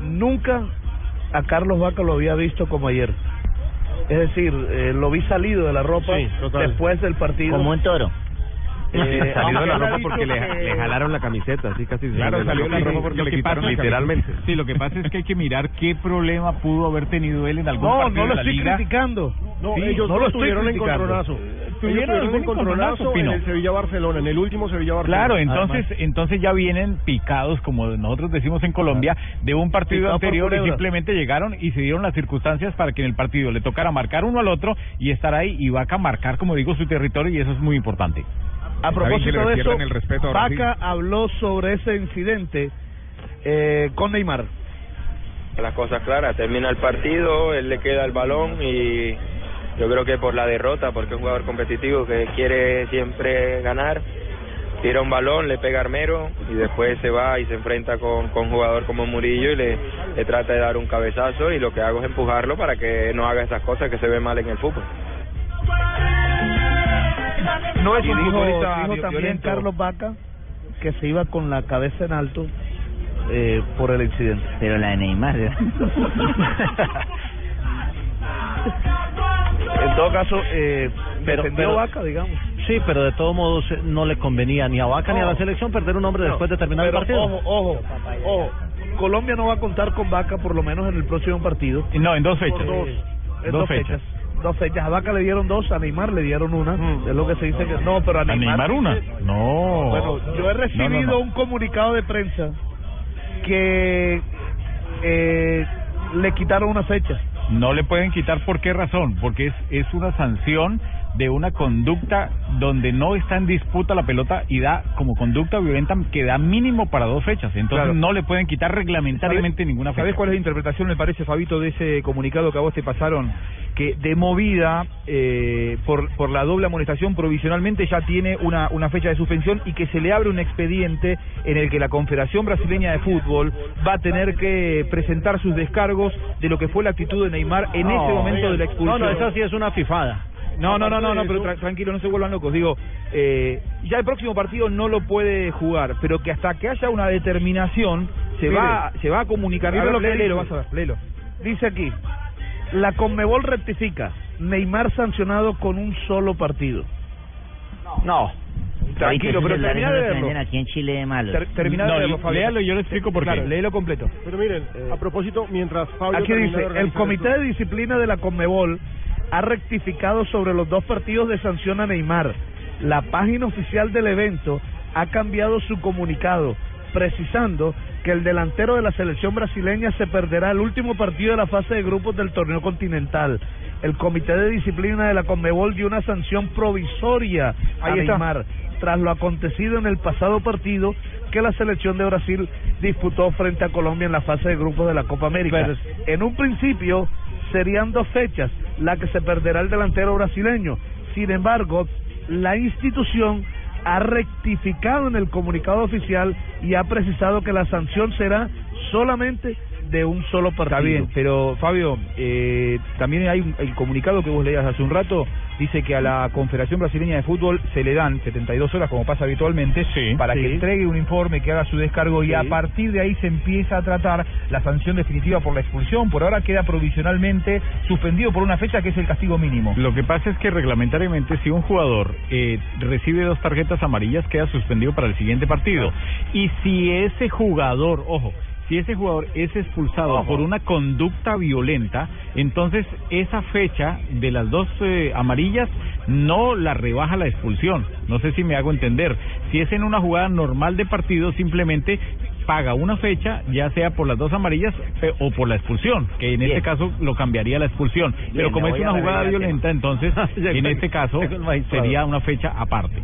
Nunca a Carlos Vaca lo había visto como ayer. Es decir, eh, lo vi salido de la ropa Sí, después del partido. Como un toro. Eh, salió de la ropa porque le, que- le jalaron la camiseta, así casi se Claro, salió de la ropa porque le quitaron pasa- literalmente. Sí, lo que pasa es que hay que mirar qué problema pudo haber tenido él en algún No, partido no lo de la estoy liga. criticando. No, Sí, ellos no no lo tuvieron encontronazo. Tuvieron algún encontronazo en Pino. el Sevilla-Barcelona, en el último Sevilla-Barcelona. Claro, entonces entonces ya vienen picados, como nosotros decimos en Colombia, de un partido Picado anterior y simplemente llegaron y se dieron las circunstancias para que en el partido le tocara marcar uno al otro y estar ahí y Vaca marcar, como digo, su territorio y eso es muy importante. A propósito de eso, el respeto a Vaca habló sobre ese incidente eh, con Neymar. las cosas claras. Termina el partido, él le queda el balón y yo creo que por la derrota, porque es un jugador competitivo que quiere siempre ganar, tira un balón, le pega Armero y después se va y se enfrenta con, con un jugador como Murillo y le, le trata de dar un cabezazo y lo que hago es empujarlo para que no haga esas cosas que se ve mal en el fútbol. No es un dijo, futbolista dijo también violento. Carlos Vaca que se iba con la cabeza en alto eh, por el incidente. Pero la de Neymar. ¿eh? En todo caso, eh, Pero- Vaca, digamos. Sí, pero de todos modos eh, no le convenía ni a Vaca ni a la selección perder un hombre después de terminar el partido. Ojo, ojo, ojo. Colombia no va a contar con Vaca por lo menos en el próximo partido. No, en dos fechas. dos, en Dos dos fechas. Dos fechas. A Vaca le dieron dos, a Neymar le dieron una. Es lo que se dice que no, pero a ¿A Neymar. Neymar una? No. Bueno, yo he recibido No, no, no. un comunicado de prensa que eh, le quitaron una fecha. No le pueden quitar por qué razón, porque es, es una sanción de una conducta donde no está en disputa la pelota y da como conducta violenta que da mínimo para dos fechas. Entonces Claro. no le pueden quitar reglamentariamente ninguna fecha. ¿Sabés cuál es la interpretación, me parece, Fabito, de ese comunicado que a vos te pasaron? Que de movida, eh, por, por la doble amonestación, provisionalmente ya tiene una, una fecha de suspensión y que se le abre un expediente en el que la Confederación Brasileña de Fútbol va a tener que presentar sus descargos de lo que fue la actitud de Neymar en No, ese momento de la expulsión. no, no, esa sí es una fifada. No, no, no, no, no, pero tra- tranquilo, no se vuelvan locos. Digo, eh, ya el próximo partido no lo puede jugar, pero que hasta que haya una determinación se Mire, va se va a comunicar. A ver, lo que léelo, dice. vas a ver, léelo. Dice aquí, la Conmebol rectifica, Neymar sancionado con un solo partido. No. Tranquilo, pero termina de verlo. aquí en Chile de malos. Ter- termina de verlo, Fabio. Claro, léelo completo. Pero miren, a propósito, mientras Fabio Aquí dice, el Comité de Disciplina de la Conmebol ha rectificado sobre los dos partidos de sanción a Neymar. La página oficial del evento ha cambiado su comunicado, precisando que el delantero de la selección brasileña se perderá el último partido de la fase de grupos del torneo continental. El Comité de Disciplina de la Conmebol dio una sanción provisoria a. Neymar tras lo acontecido en el pasado partido que la selección de Brasil disputó frente a Colombia en la fase de grupos de la Copa América. En un principio serían dos fechas la que se perderá el delantero brasileño. Sin embargo, la institución ha rectificado en el comunicado oficial y ha precisado que la sanción será solamente de un solo partido. Está bien, pero Fabio, eh, también hay un- el comunicado que vos leías hace un rato, dice que a la Confederación Brasileña de Fútbol se le dan 72 horas, como pasa habitualmente, para sí. que entregue un informe, que haga su descargo y a partir de ahí se empieza a tratar la sanción definitiva por la expulsión. Por ahora queda provisionalmente suspendido por una fecha que es el castigo mínimo. Lo que pasa es que reglamentariamente si un jugador eh, recibe dos tarjetas amarillas queda suspendido para el siguiente partido. Y si ese jugador, ojo, si ese jugador es expulsado por una conducta violenta, entonces esa fecha de las dos eh, amarillas no la rebaja la expulsión. No sé si me hago entender. Si es en una jugada normal de partido, simplemente paga una fecha, ya sea por las dos amarillas o por la expulsión, que en Bien. este caso lo cambiaría la expulsión. Bien, Pero como es una jugada violenta, entonces en este caso sería una fecha aparte.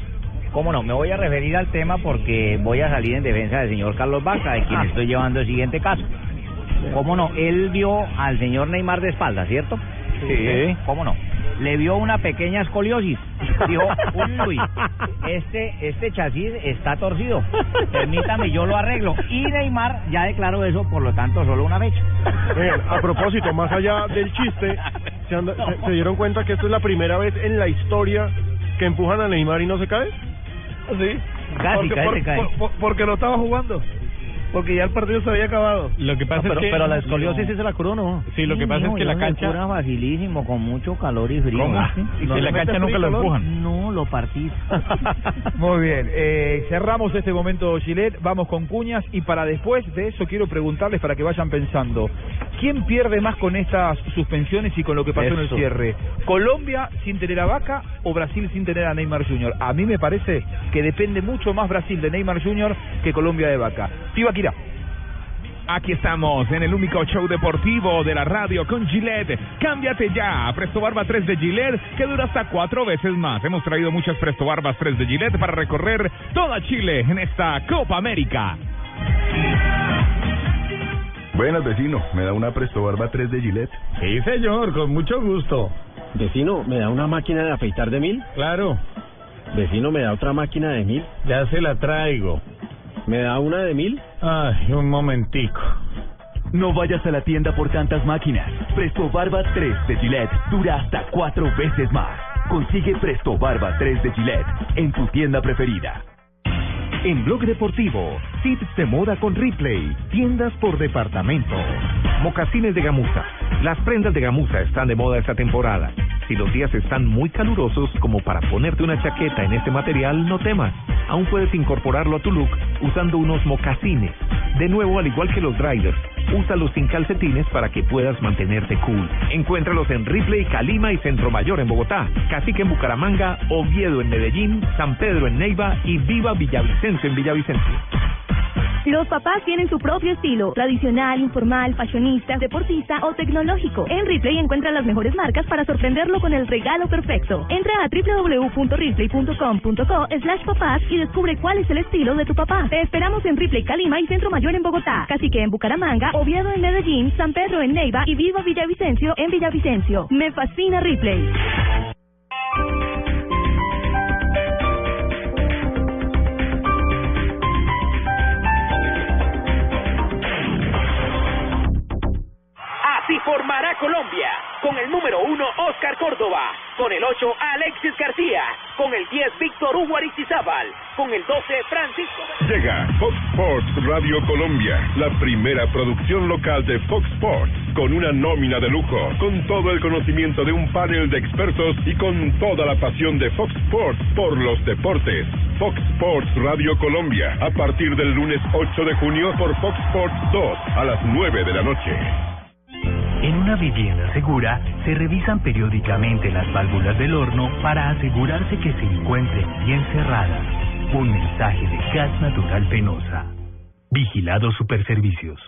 ¿Cómo no? Me voy a referir al tema porque voy a salir en defensa del señor Carlos Vaca, de quien estoy llevando el siguiente caso. ¿Cómo no? Él vio al señor Neymar de espalda, ¿cierto? Sí. ¿Cómo no? Le vio una pequeña escoliosis. Dijo, uy, este, este chasis está torcido. Permítame, yo lo arreglo. Y Neymar ya declaró eso, por lo tanto, solo una fecha. A propósito, más allá del chiste, ¿se, han- se- se dieron cuenta que esto es la primera vez en la historia que empujan a Neymar y no se cae? Sí. Casi, porque, por- cae. por- por- porque no estaba jugando. Porque ya el partido se había acabado. Lo que pasa pero, es que pero la escoliosis sí se la curó, ¿no? Sí, lo que pasa es que la cancha cura facilísimo, con mucho calor y frío. ¿Cómo? ¿sí? ¿Y la cancha nunca lo empujan? No, lo partí. Muy bien, eh, cerramos este momento Gillette, vamos con cuñas y para después de eso quiero preguntarles para que vayan pensando, ¿quién pierde más con estas suspensiones y con lo que pasó en el cierre? ¿Colombia sin tener a Vaca o Brasil sin tener a Neymar Jr.? A mí me parece que depende mucho más Brasil de Neymar Jr. que Colombia de Vaca. Tibaquira. Aquí estamos en el único show deportivo de la radio con Gillette. Cámbiate ya a Presto Barba 3 de Gillette que dura hasta cuatro veces más. Hemos traído muchas Presto Barbas 3 de Gillette para recorrer toda Chile en esta Copa América. Buenas, vecino. ¿Me da una Presto Barba 3 de Gillette? Sí, señor, con mucho gusto. Vecino, ¿me da una máquina de afeitar de mil? Claro. Vecino, ¿me da otra máquina de mil? Ya se la traigo. ¿Me da una de mil? Ay, un momentico. No vayas a la tienda por tantas máquinas. Presto Barba 3 de Gillette dura hasta cuatro veces más. Consigue Presto Barba 3 de Gillette en tu tienda preferida. En Blog Deportivo, tips de moda con Ripley, tiendas por departamento. Mocasines de gamuza. Las prendas de gamuza están de moda esta temporada. Si los días están muy calurosos como para ponerte una chaqueta en este material, no temas. Aún puedes incorporarlo a tu look usando unos mocasines. De nuevo, al igual que los drivers, úsalos sin calcetines para que puedas mantenerte cool. Encuéntralos en Ripley, Calima y Centro Mayor en Bogotá, Cacique en Bucaramanga, Oviedo en Medellín, San Pedro en Neiva y Viva Villavicencio en Villavicencio. Los papás tienen su propio estilo, tradicional, informal, fashionista, deportista o tecnológico. En Ripley encuentra las mejores marcas para sorprenderlo con el regalo perfecto. Entra a www.ripley.com.co slash papás y descubre cuál es el estilo de tu papá. Te esperamos en Ripley Calima y Centro Mayor en Bogotá, Cacique en Bucaramanga, Oviedo en Medellín, San Pedro en Neiva y Viva Villavicencio en Villavicencio. Me fascina Ripley. Formará Colombia. Con el número 1, Oscar Córdoba. Con el 8, Alexis García. Con el 10, Víctor Hugo Aristizábal. Con el 12, Francisco. Llega Fox Sports Radio Colombia, la primera producción local de Fox Sports, con una nómina de lujo, con todo el conocimiento de un panel de expertos y con toda la pasión de Fox Sports por los deportes. Fox Sports Radio Colombia, a partir del lunes 8 de junio por Fox Sports 2 a las 9 de la noche. En una vivienda segura se revisan periódicamente las válvulas del horno para asegurarse que se encuentren bien cerradas. Un mensaje de Gas Natural Penosa. Vigilado Superservicios.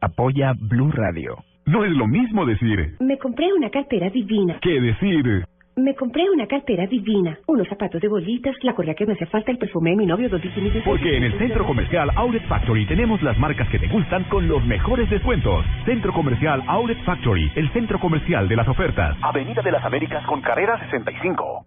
Apoya Blue Radio. No es lo mismo decir Me compré una cartera divina. que decir Me compré una cartera divina. Unos zapatos de bolitas, la correa que me hace falta, el perfume de mi novio, dos bikinis de Porque en el Centro Comercial Outlet Factory tenemos las marcas que te gustan con los mejores descuentos. Centro Comercial Outlet Factory, el centro comercial de las ofertas. Avenida de las Américas con carrera 65.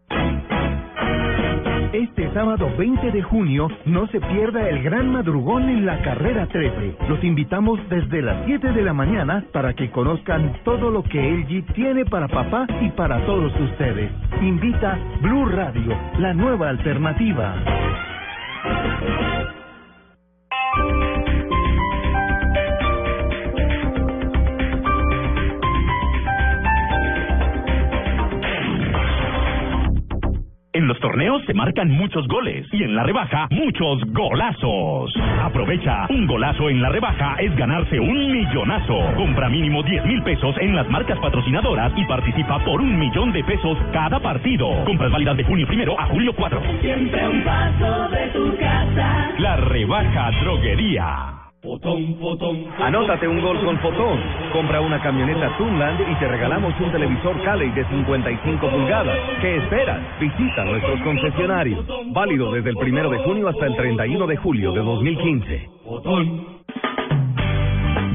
Este sábado 20 de junio no se pierda el gran madrugón en la carrera 13. Los invitamos desde las 7 de la mañana para que conozcan todo lo que LG tiene para papá y para todos ustedes. Invita Blue Radio, la nueva alternativa. En los torneos se marcan muchos goles y en la rebaja muchos golazos. Aprovecha, un golazo en la rebaja es ganarse un millonazo. Compra mínimo 10 mil pesos en las marcas patrocinadoras y participa por un millón de pesos cada partido. Compras válidas de junio primero a julio 4. Siempre un paso de tu casa. La rebaja droguería. Fotón, fotón, Anótate un gol con Fotón. Compra una camioneta Tunland y te regalamos un televisor Cali de 55 pulgadas. ¿Qué esperas? Visita nuestros concesionarios. Válido desde el primero de junio hasta el 31 de julio de 2015.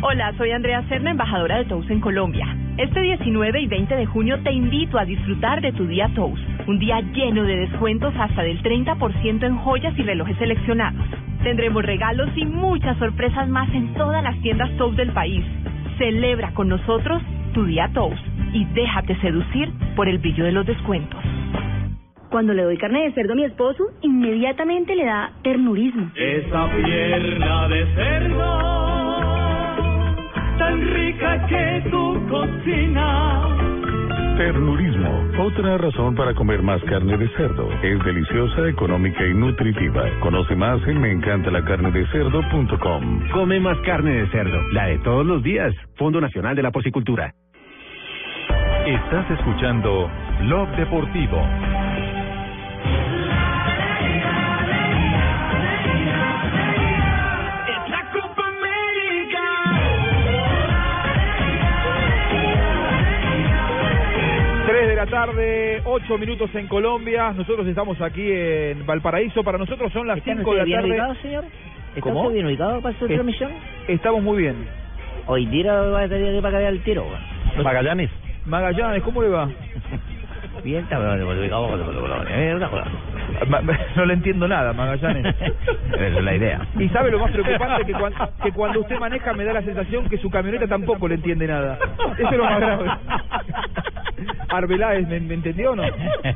Hola, soy Andrea Serna, embajadora de Tous en Colombia. Este 19 y 20 de junio te invito a disfrutar de tu día Tous, un día lleno de descuentos hasta del 30% en joyas y relojes seleccionados. Tendremos regalos y muchas sorpresas más en todas las tiendas Tous del país. Celebra con nosotros tu día Tous y déjate seducir por el brillo de los descuentos. Cuando le doy carne de cerdo a mi esposo, inmediatamente le da ternurismo. Esa pierna de cerdo, tan rica que tu cocina. Ternurismo, otra razón para comer más carne de cerdo. Es deliciosa, económica y nutritiva. Conoce más en meencantalacarnedecerdo.com. Come más carne de cerdo, la de todos los días. Fondo Nacional de la Porcicultura. Estás escuchando Blog Deportivo. La tarde, ocho minutos en Colombia. Nosotros estamos aquí en Valparaíso. Para nosotros son las cinco de la bien tarde. ubicado, señor? ¿Está bien ubicado para Es- transmisión? Estamos muy bien. Hoy tira va a tener el tiro. Magallanes. Magallanes, ¿cómo le va? Cosa. Ma- ma- No le entiendo nada, Magallanes. Esa es la idea. Y sabe lo más preocupante que, cuan- que cuando usted maneja me da la sensación que su camioneta tampoco le entiende nada. Eso es lo más grave. Arbeláez, ¿me, me entendió o no?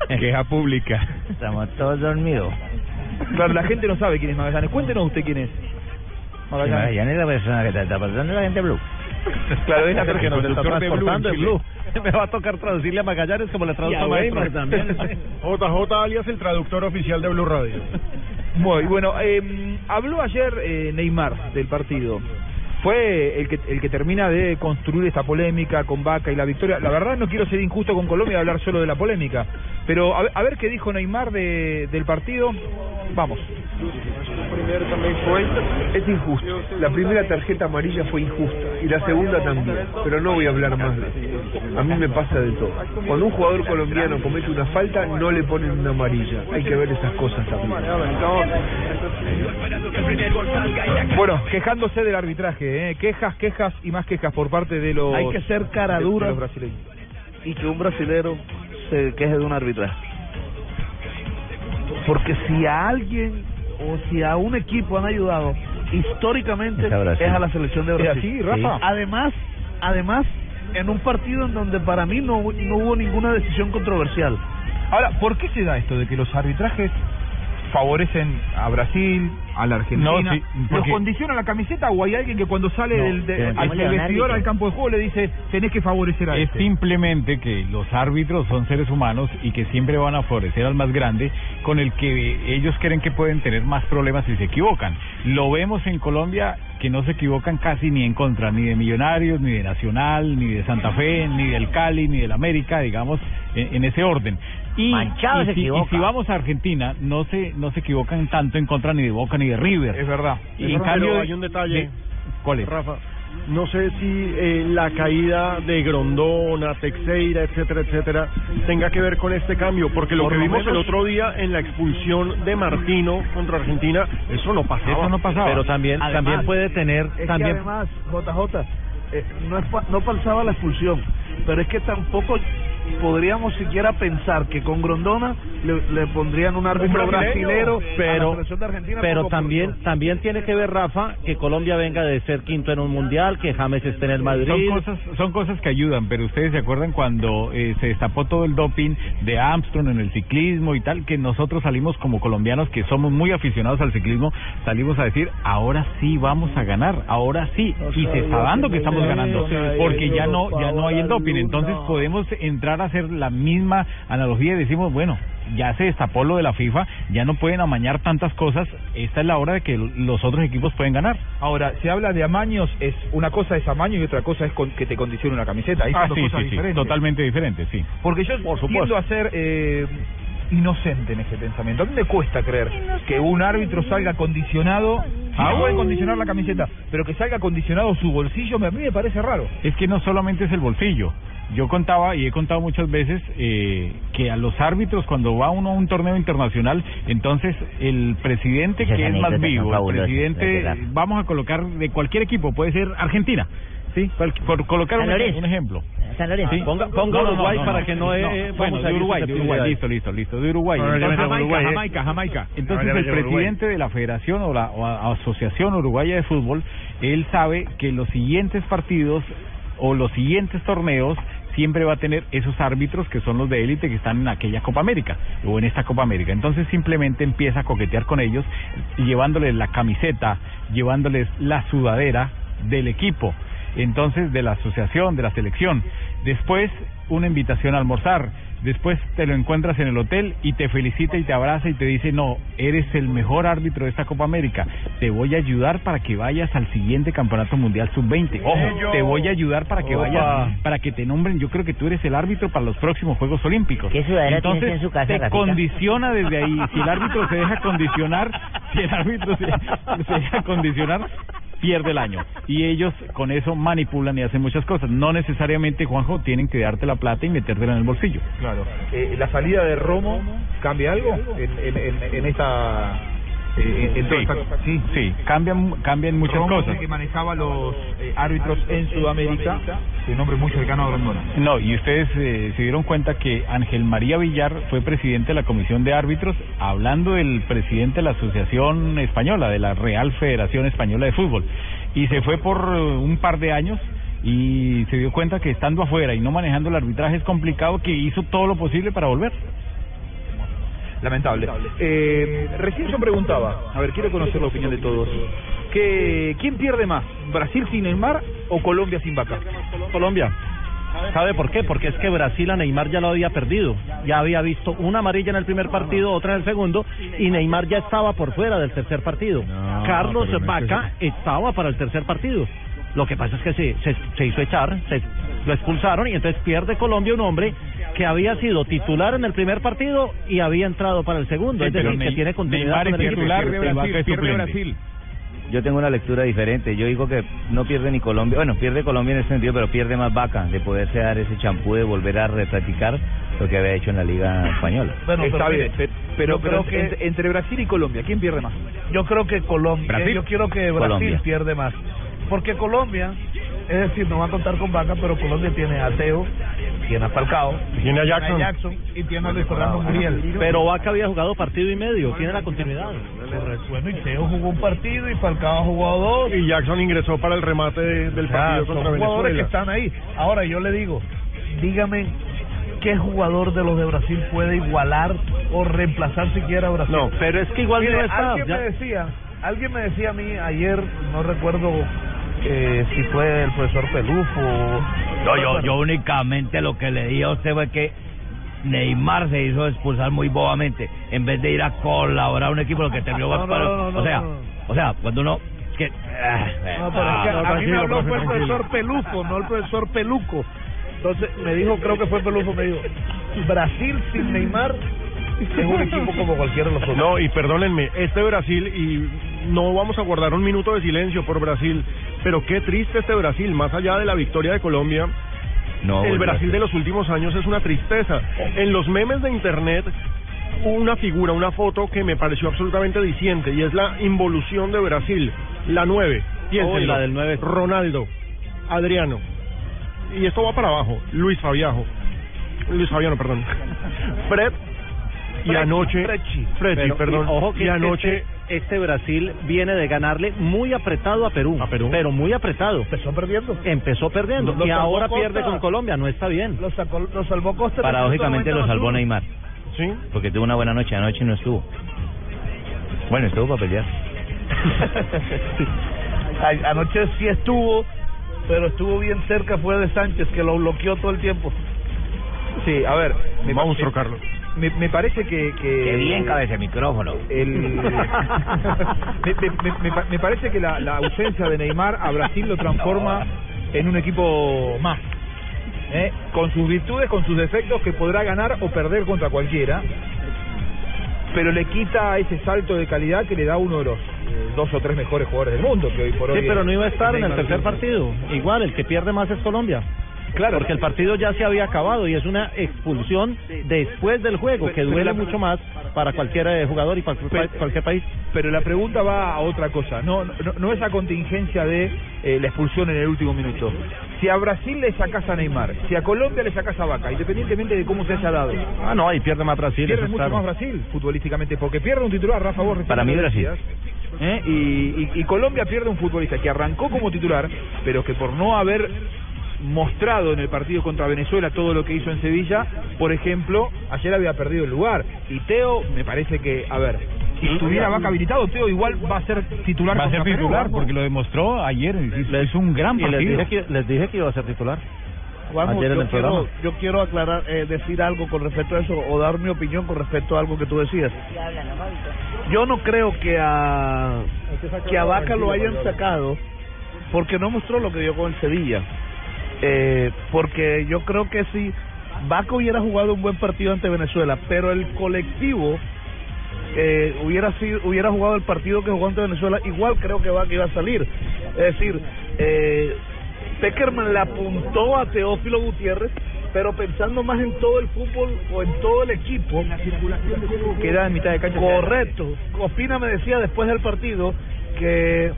Queja pública. Estamos todos dormidos. Claro, la gente no sabe quién es Magallanes. Cuéntenos usted quién es. Magallanes. Magallanes es la persona que está pasando la gente blue. Claro, es la persona nos está transportando Chile. Blue. Me va a tocar traducirle a Magallanes como le traduzco a Maestro. JJ alias el traductor oficial de Blue Radio. Muy bueno, eh, habló ayer eh, Neymar del partido. Fue el que el que termina de construir esta polémica con Vaca y la victoria. La verdad no quiero ser injusto con Colombia y hablar solo de la polémica, pero a ver, a ver qué dijo Neymar de, del partido. Vamos. Es injusto. La primera tarjeta amarilla fue injusta y la segunda también, pero no voy a hablar más de eso. A mí me pasa de todo. Cuando un jugador colombiano comete una falta, no le ponen una amarilla. Hay que ver esas cosas también. Bueno, quejándose del arbitraje, ¿eh? quejas, quejas y más quejas por parte de los Hay que ser cara de- de dura los brasileños. y que un brasilero se queje de un arbitraje. Porque si a alguien o si a un equipo han ayudado históricamente Es a Brasil. es a la selección de ¿Es Brasil. así, Rafa? Sí. Además, además en un partido en donde para mí no, no hubo ninguna decisión controversial. Ahora, ¿por qué se da esto de que los arbitrajes favorecen a Brasil, a la Argentina? No, sí, ¿Los condiciona la camiseta o hay alguien que cuando sale No, del, de- pero al ¿cómo le del van a vestidor al campo de juego le dice tenés que favorecer a Es este? simplemente que los árbitros son seres humanos y que siempre van a favorecer al más grande con el que ellos creen que pueden tener más problemas si se equivocan. Lo vemos en Colombia que no se equivocan casi ni en contra, ni de Millonarios, ni de Nacional, ni de Santa Fe, ni del Cali, ni del América, digamos, en, en ese orden. Y, Manchado y se si, y equivoca. si vamos a Argentina, no se no se equivocan tanto en contra ni de Boca ni de River. Es verdad. Y Es en verdad, cambio, pero hay un detalle. de- ¿Cuál es? Rafa, no sé si eh, la caída de Grondona, Teixeira, etcétera, etcétera, tenga que ver con este cambio, porque lo Por que lo vimos el otro día en la expulsión de Martino contra Argentina, eso no pasaba. Eso no pasaba. Pero también, Además, también puede tener, Es también que además, JJ, eh, no, es pa- no pasaba la expulsión, pero es que tampoco podríamos siquiera pensar que con Grondona le, le pondrían un árbitro brasilero, a la pero selección de Argentina. pero también también tiene que ver Rafa que Colombia venga de ser quinto en un mundial que James esté en el Madrid. Son cosas, son cosas que ayudan, pero ustedes se acuerdan cuando eh, se destapó todo el doping de Armstrong en el ciclismo y tal, que nosotros salimos como colombianos que somos muy aficionados al ciclismo, salimos a decir, ahora sí vamos a ganar, ahora sí, y se está dando que estamos ganando, porque ya no ya no hay el doping, entonces podemos entrar a hacer la misma analogía y decimos, bueno, ya se destapó lo de la FIFA, ya no pueden amañar tantas cosas, esta es la hora de que los otros equipos pueden ganar. Ahora, se habla de amaños, es una cosa es amaño y otra cosa es con- que te condicione una camiseta. Ahí son Ah, dos sí, cosas sí, totalmente diferente, sí. Porque yo tiendo a ser eh, inocente en ese pensamiento. A mí me cuesta creer que un árbitro salga condicionado, Ah, no puede condicionar la camiseta, pero que salga condicionado su bolsillo, me- a mí me parece raro. Es que no solamente es el bolsillo. Yo contaba y he contado muchas veces eh, que a los árbitros cuando va uno a un torneo internacional, entonces el presidente Esas que es más vivo, el presidente, vamos a colocar de cualquier equipo, puede ser Argentina, sí, por colocar un, ejemplo. San Lorenzo. Sí. Ponga- ponga Uruguay para que no, eh, bueno, de Uruguay, de Uruguay, listo, listo, listo, de Uruguay. Entonces, Jamaica, ¿eh? Jamaica, Jamaica. No, Entonces el presidente de la federación o la o asociación uruguaya de fútbol, él sabe que los siguientes partidos o los siguientes torneos siempre va a tener esos árbitros que son los de élite que están en aquella Copa América o en esta Copa América. Entonces simplemente empieza a coquetear con ellos, llevándoles la camiseta, llevándoles la sudadera del equipo, entonces de la asociación, de la selección. Después una invitación a almorzar. Después te lo encuentras en el hotel y te felicita y te abraza y te dice, no, eres el mejor árbitro de esta Copa América. Te voy a ayudar para que vayas al siguiente Campeonato Mundial Sub-20. Ojo, te voy a ayudar para que Opa. vayas, para que te nombren. Yo creo que tú eres el árbitro para los próximos Juegos Olímpicos. ¿Qué Entonces, tienes en su casa, te Rafita? condiciona desde ahí. Si el árbitro se deja condicionar, si el árbitro se, se deja condicionar, pierde el año. Y ellos con eso manipulan y hacen muchas cosas. No necesariamente, Juanjo, tienen que darte la plata y metértela en el bolsillo. Claro. Eh, ¿La salida de Romo cambia algo en, en, en, en esta... eh, en toda Sí, esta- sí. sí, cambian, cambian muchas Romo es cosas. el que manejaba los eh, árbitros en Sudamérica, de nombre muy cercano a Grondona. No, y ustedes eh, se dieron cuenta que Ángel María Villar fue presidente de la Comisión de Árbitros, hablando del presidente de la Asociación Española, de la Real Federación Española de Fútbol. Y se fue por eh, un par de años y se dio cuenta que estando afuera y no manejando el arbitraje es complicado, que hizo todo lo posible para volver. Lamentable. Eh, recién yo preguntaba, a ver, quiero conocer la opinión de todos. que ¿Quién pierde más? ¿Brasil sin Neymar o Colombia sin Vaca? Colombia. ¿Sabe por qué? Porque es que Brasil a Neymar ya lo había perdido. Ya había visto una amarilla en el primer partido, otra en el segundo, y Neymar ya estaba por fuera del tercer partido. Carlos pero no es Vaca estaba para el tercer partido. Lo que pasa es que se, se, se hizo echar, se, lo expulsaron y entonces pierde Colombia un hombre que había sido titular en el primer partido y había entrado para el segundo, Sí, es decir, que tiene continuidad con el titular, Pierde Brasil, pierde. Yo tengo una lectura diferente. Yo digo que no pierde ni Colombia. Bueno, pierde Colombia en ese sentido, pero pierde más vaca de poderse dar ese champú de volver a repracticar lo que había hecho en la Liga Española. Bueno, Está pero bien, pero, creo que- entre, entre Brasil y Colombia, ¿quién pierde más? Yo creo que Colombia, Brasil. yo quiero que Brasil Colombia. pierde más. Porque Colombia, es decir, no va a contar con Vaca, pero Colombia tiene a Teo, tiene a Falcao, Tiene a Jackson. y tiene a Luis Fernando Muriel. Pero Vaca había jugado partido y medio, tiene la continuidad. Bueno, y Teo jugó un partido y Falcao ha jugado dos. Y Jackson ingresó para el remate de- del partido son contra jugadores que están ahí. Ahora yo le digo, dígame qué jugador de los de Brasil puede igualar o reemplazar siquiera a Brasil. No, pero es que igual Mire, no está. Alguien ya- me decía, alguien me decía a mí ayer, no recuerdo eh, si fue el profesor Pelufo. No, yo, yo únicamente lo que le dije a usted fue que Neymar se hizo expulsar muy bobamente en vez de ir a colaborar a un equipo lo que terminó No, no, para- no, no, o sea no. o sea cuando uno que ah, No, pero es que ah, a mí me habló fue el profesor Peluco, no el profesor Peluco. Entonces me dijo, creo que fue Peluco, me dijo, Brasil sin Neymar es un equipo como cualquiera de los otros. No, y perdónenme, este Brasil, y no vamos a guardar un minuto de silencio por Brasil, pero qué triste este Brasil, más allá de la victoria de Colombia. No, el Brasil de los últimos años es una tristeza. En los memes de internet hubo una figura, una foto que me pareció absolutamente diciente y es la involución de Brasil, la 9. Oh, la del nueve. Ronaldo, Adriano. Y esto va para abajo, Luis Fabiajo. Luis Fabiano, perdón. Fred y anoche Pero, perdón. y ojo que y es que anoche este, este Brasil viene de ganarle muy apretado a Perú, pero muy apretado. Empezó perdiendo. Empezó perdiendo Lo y ahora Costa. pierde con Colombia, no está bien. Lo, sacó, lo salvó Costa. paradójicamente lo salvó Neymar sí porque tuvo una buena noche anoche no estuvo bueno estuvo para pelear Anoche sí estuvo, pero estuvo bien cerca, fue de Sánchez, que lo bloqueó todo el tiempo. Sí, a ver. Me Monstruo, me- Carlos. Me, me parece que, que... Qué bien cabeza de micrófono. El... me, me- me- me pa- me parece que la, la ausencia de Neymar a Brasil lo transforma en un equipo más. ¿eh? Con sus virtudes, con sus defectos, que podrá ganar o perder contra cualquiera. Pero le quita ese salto de calidad que le da uno de los eh, dos o tres mejores jugadores del mundo. Que hoy por Sí, hoy pero es- no iba a estar en el tercer partido. Igual, el que pierde más es Colombia. Claro. Porque el partido ya se había acabado y es una expulsión después del juego que Pero duele la- mucho más para cualquier jugador y para cualquier, cualquier país. Pero la pregunta va a otra cosa, no, no, no esa contingencia de eh, la expulsión en el último minuto. Si a Brasil le sacas a Neymar, si a Colombia le sacas a Vaca, independientemente de cómo se haya dado, Ah, no, ahí pierde más Brasil. pierde mucho claro. más Brasil futbolísticamente, porque pierde un titular, Rafa vos Para mí Brasil. ¿eh? y, y, y Colombia pierde un futbolista que arrancó como titular, pero que por no haber mostrado en el partido contra Venezuela todo lo que hizo en Sevilla, por ejemplo, ayer había perdido el lugar. Y Teo, me parece que, a ver, si estuviera Vaca habilitado, Teo igual va a ser titular Va a ser Perú, titular porque lo demostró ayer. hizo- hizo un gran Y les partido. dije, que, les dije que iba a ser titular. Vamos, Ayer en yo, el quiero, yo quiero aclarar, eh, decir algo con respecto a eso o dar mi opinión con respecto a algo que tú decías. Yo no creo que a que a Vaca lo hayan sacado porque no mostró lo que dio con el Sevilla. Eh, porque yo creo que si Vaca hubiera jugado un buen partido ante Venezuela, pero el colectivo eh, hubiera sido hubiera jugado el partido que jugó ante Venezuela, igual creo que Vaca iba a salir. Es decir, eh, Peckerman le apuntó a Teófilo Gutiérrez, pero pensando más en todo el fútbol o en todo el equipo. Queda en mitad de cancha. Correcto. Ospina me decía después del partido que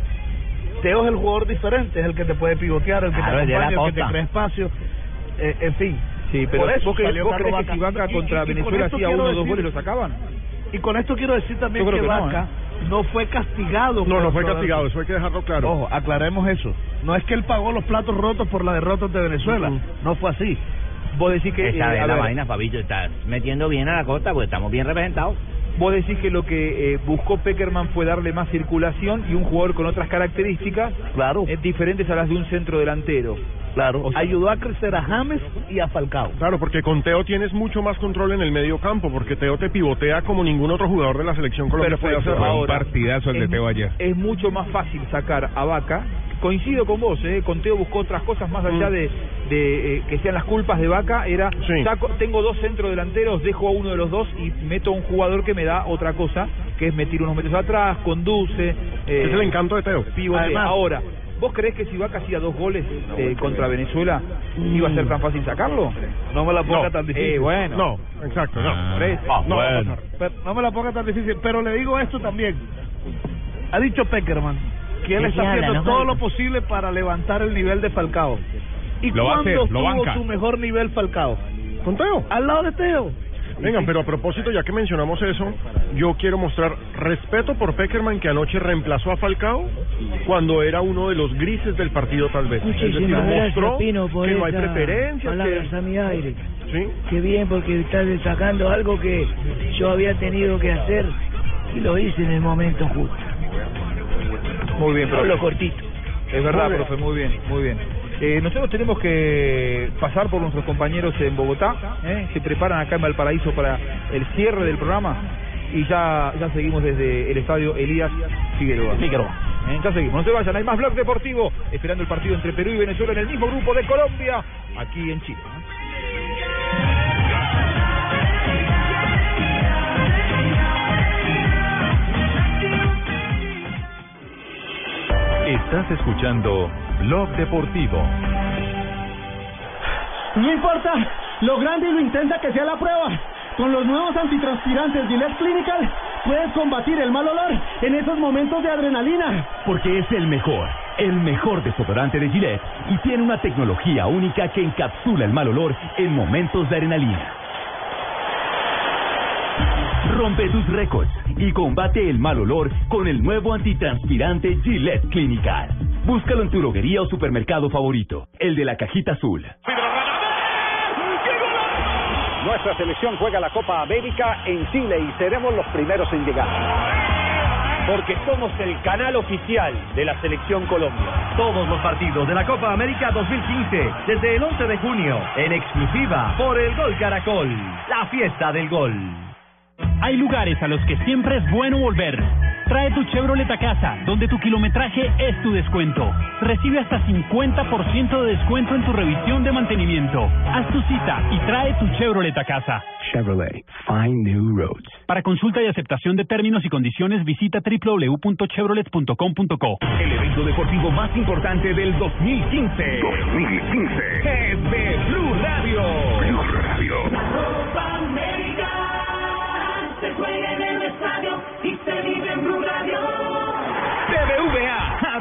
Teo es el jugador diferente, es el que te puede pivotear, el que Claro, te acompaña, el que te crea espacio. Eh, en fin. Sí, pero Por eso ¿vos, salió vos crees que si Vaca. Vaca Y- contra y- y Venezuela hacía uno o dos goles lo sacaban? Y con esto quiero decir también que, que no, Vaca no, fue castigado. No, no fue castigado, eso hay que dejarlo claro. Ojo, aclaremos eso. No es que él pagó los platos rotos por la derrota de Venezuela. No fue así. Vos decís que... esa eh, la ver, vaina Fabito estás metiendo bien a la costa porque estamos bien representados Vos decís que lo que eh, buscó Peckerman fue darle más circulación y un jugador con otras características claro. diferentes a las de un centro delantero. Claro, ayudó a crecer a James y a Falcao. Claro, porque con Teo tienes mucho más control en el medio campo, porque Teo te pivotea como ningún otro jugador de la selección colombiana puede hacerlo. Ahora, partidazo el de Teo ayer. Es mucho más fácil sacar a Vaca. Coincido con vos, ¿eh? con Teo buscó otras cosas más allá Mm. de, de eh, que sean las culpas de Vaca era saco- tengo dos centrodelanteros, dejo a uno de los dos y meto a un jugador que me da otra cosa, que es me tiro unos metros atrás, conduce. eh, Es el encanto de Teo. Además- Ahora, ¿vos creés que si Vaca hacía dos goles eh, contra Venezuela iba a ser tan fácil sacarlo? No me la ponga No. tan difícil. Eh, bueno. No, exacto, no. Eso. No bueno. no me la ponga tan difícil, pero le digo esto también. Ha dicho Peckerman que él ¿De está habla, haciendo no, todo lo posible para levantar el nivel de Falcao. ¿Y Lo cuándo hacer, lo tuvo banca. su mejor nivel Falcao? ¿Con Teo? Al lado de Teo. Vengan, pero a propósito, ya que mencionamos eso, yo quiero mostrar respeto por Peckerman que anoche reemplazó a Falcao cuando era uno de los grises del partido tal vez. es decir, Muchísimas gracias, mostró Pino, por que no hay palabras que- a mi aire. Sí. Qué bien, porque estás destacando algo que yo había tenido que hacer y lo hice en el momento justo. Muy bien, profe. Hablo cortito. Es verdad, Muy profe, muy bien, muy bien. Eh, nosotros tenemos que pasar por nuestros compañeros en Bogotá, ¿eh? se preparan acá en Valparaíso para el cierre del programa y ya, ya seguimos desde el estadio Elías Figueroa. Figueroa. Eh, Ya seguimos, no se vayan, hay más blog deportivo esperando el partido entre Perú y Venezuela en el mismo grupo de Colombia, aquí en Chile. Estás escuchando Blog Deportivo. No importa lo grande y lo intensa que sea la prueba. Con los nuevos antitranspirantes Gillette Clinical puedes combatir el mal olor en esos momentos de adrenalina. Porque es el mejor, el mejor desodorante de Gillette y tiene una tecnología única que encapsula el mal olor en momentos de adrenalina. Rompe tus récords y combate el mal olor con el nuevo antitranspirante Gillette Clinical. Búscalo en tu droguería o supermercado favorito, el de la cajita azul. Nuestra selección juega la Copa América en Chile y seremos los primeros en llegar. Porque somos el canal oficial de la selección Colombia. Todos los partidos de la Copa América 2015, desde el 11 de junio, en exclusiva por el Gol Caracol, la fiesta del gol. Hay lugares a los que siempre es bueno volver. Trae tu Chevrolet a casa, donde tu kilometraje es tu descuento. Recibe hasta 50% de descuento en tu revisión de mantenimiento. Haz tu cita y trae tu Chevrolet a casa. Chevrolet, find new roads. Para consulta y aceptación de términos y condiciones, visita www.chevrolet.com.co. El evento deportivo más importante del 2015. 2015. Es de Blue Radio. Blue Radio. Se juega en el estadio y se vive en Blue Radio.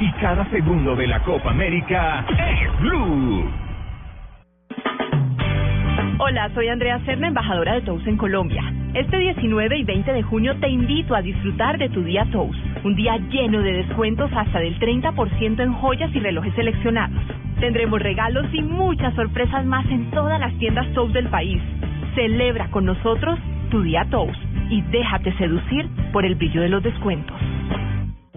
y cada segundo de la Copa América es Blue. Hola, soy Andrea Serna, embajadora de Tous en Colombia. Este 19 y 20 de junio te invito a disfrutar de tu día Tous, un día lleno de descuentos hasta del 30% en joyas y relojes seleccionados. Tendremos regalos y muchas sorpresas más en todas las tiendas Tous del país. Celebra con nosotros tu día Tous y déjate seducir por el brillo de los descuentos.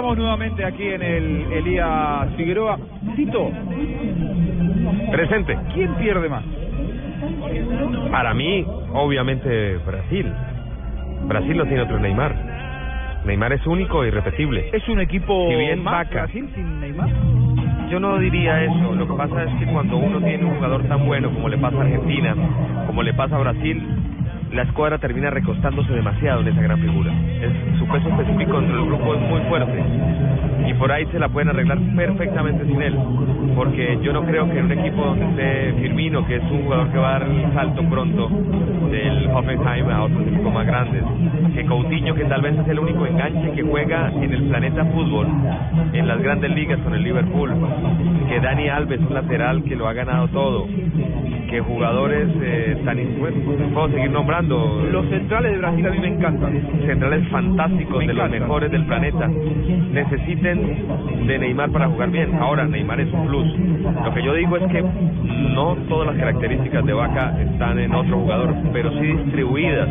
Estamos nuevamente aquí en el Elías Figueroa. Tito, Presente. ¿quién pierde más? Para mí, obviamente, Brasil. Brasil no tiene otro Neymar. Neymar es único e irrepetible. ¿Es un equipo Si bien más Vaca- Brasil sin Neymar? Yo no diría eso. Lo que pasa es que cuando uno tiene un jugador tan bueno como le pasa a Argentina, como le pasa a Brasil, la escuadra termina recostándose demasiado en esa gran figura. Es- su peso específico dentro del grupo es muy fuerte y por ahí se la pueden arreglar perfectamente sin él. Porque yo no creo que en un equipo donde esté Firmino, que es un jugador que va a dar el salto pronto del Hoffenheim a otros equipos más grandes, que Coutinho, que tal vez es el único enganche que juega en el planeta fútbol, en las grandes ligas con el Liverpool, que Dani Alves, un lateral que lo ha ganado todo, que jugadores eh, tan puedo seguir nombrando Los centrales de Brasil a mí me encantan. centrales fantásticos Me de los mejores del planeta necesiten de Neymar para jugar bien. Ahora Neymar es un plus. Lo que yo digo es que no todas las características de Vaca están en otro jugador, pero sí distribuidas.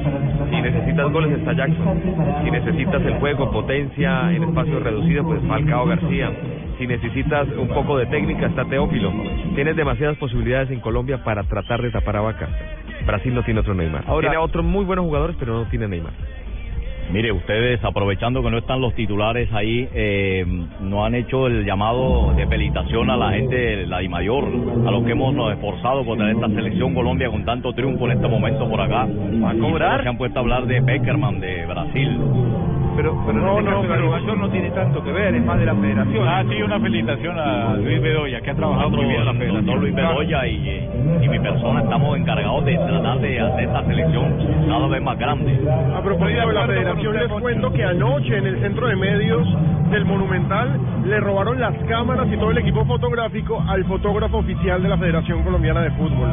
Si necesitas goles está Jackson. Si necesitas el juego, potencia en espacios reducidos, pues Falcao García. Si necesitas un poco de técnica está Teófilo. Tienes demasiadas posibilidades en Colombia para tratar de tapar a Vaca. Brasil no tiene otro Neymar. Ahora- tiene otros muy buenos jugadores, pero no tiene Neymar. Mire, ustedes aprovechando que no están los titulares ahí, eh, no han hecho el llamado de felicitación a la gente de la DIMAYOR, a los que hemos nos esforzado por tener esta selección Colombia con tanto triunfo en este momento por acá. ¿Va a cobrar? Se han puesto a hablar de Beckerman de Brasil. Pero, pero No, en este no, caso la pero- Nueva no tiene tanto que ver, es más de la federación. Ah, sí, una felicitación a Luis Bedoya, que ha trabajado muy bien en la federación. Luis Bedoya y, y mi persona estamos encargados de tratar de hacer esta selección cada vez más grande. A propósito de la federación, les cuento que anoche en el centro de medios del Monumental le robaron las cámaras y todo el equipo fotográfico al fotógrafo oficial de la Federación Colombiana de Fútbol.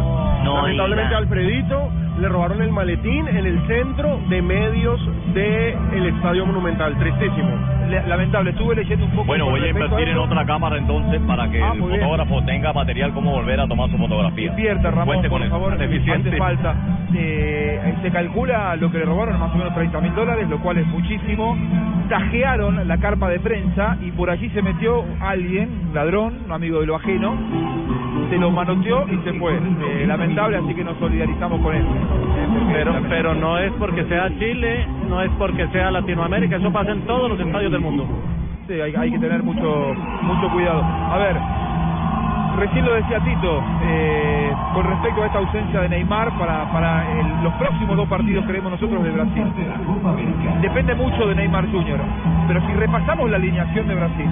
No Lamentablemente. Alfredito le robaron el maletín en el centro de medios del Estadio Monumental. Tristísimo. lamentable, estuve leyendo un poco. Bueno, voy a invertir en otra cámara entonces para que Ah, el bien. fotógrafo tenga material como volver a tomar su fotografía. Invierta, Ramón, Cuente por con favor, eso. Eficiente. hace falta. Eh, se calcula lo que le robaron más o menos 30 mil dólares, lo cual es muchísimo. Tajearon la carpa de prensa y por allí se metió alguien, un ladrón, un amigo de lo ajeno, se lo manoteó y se fue. Eh, lamentable, así que nos solidarizamos con él. Pero, pero no es porque sea Chile, no es porque sea Latinoamérica, eso pasa en todos los estadios del mundo. Sí, hay, hay que tener mucho mucho cuidado. A ver, recién lo decía Tito, eh, con respecto a esta ausencia de Neymar para, para el- los próximos dos partidos, creemos nosotros, de Brasil. Depende mucho de Neymar Jr., pero si repasamos la alineación de Brasil,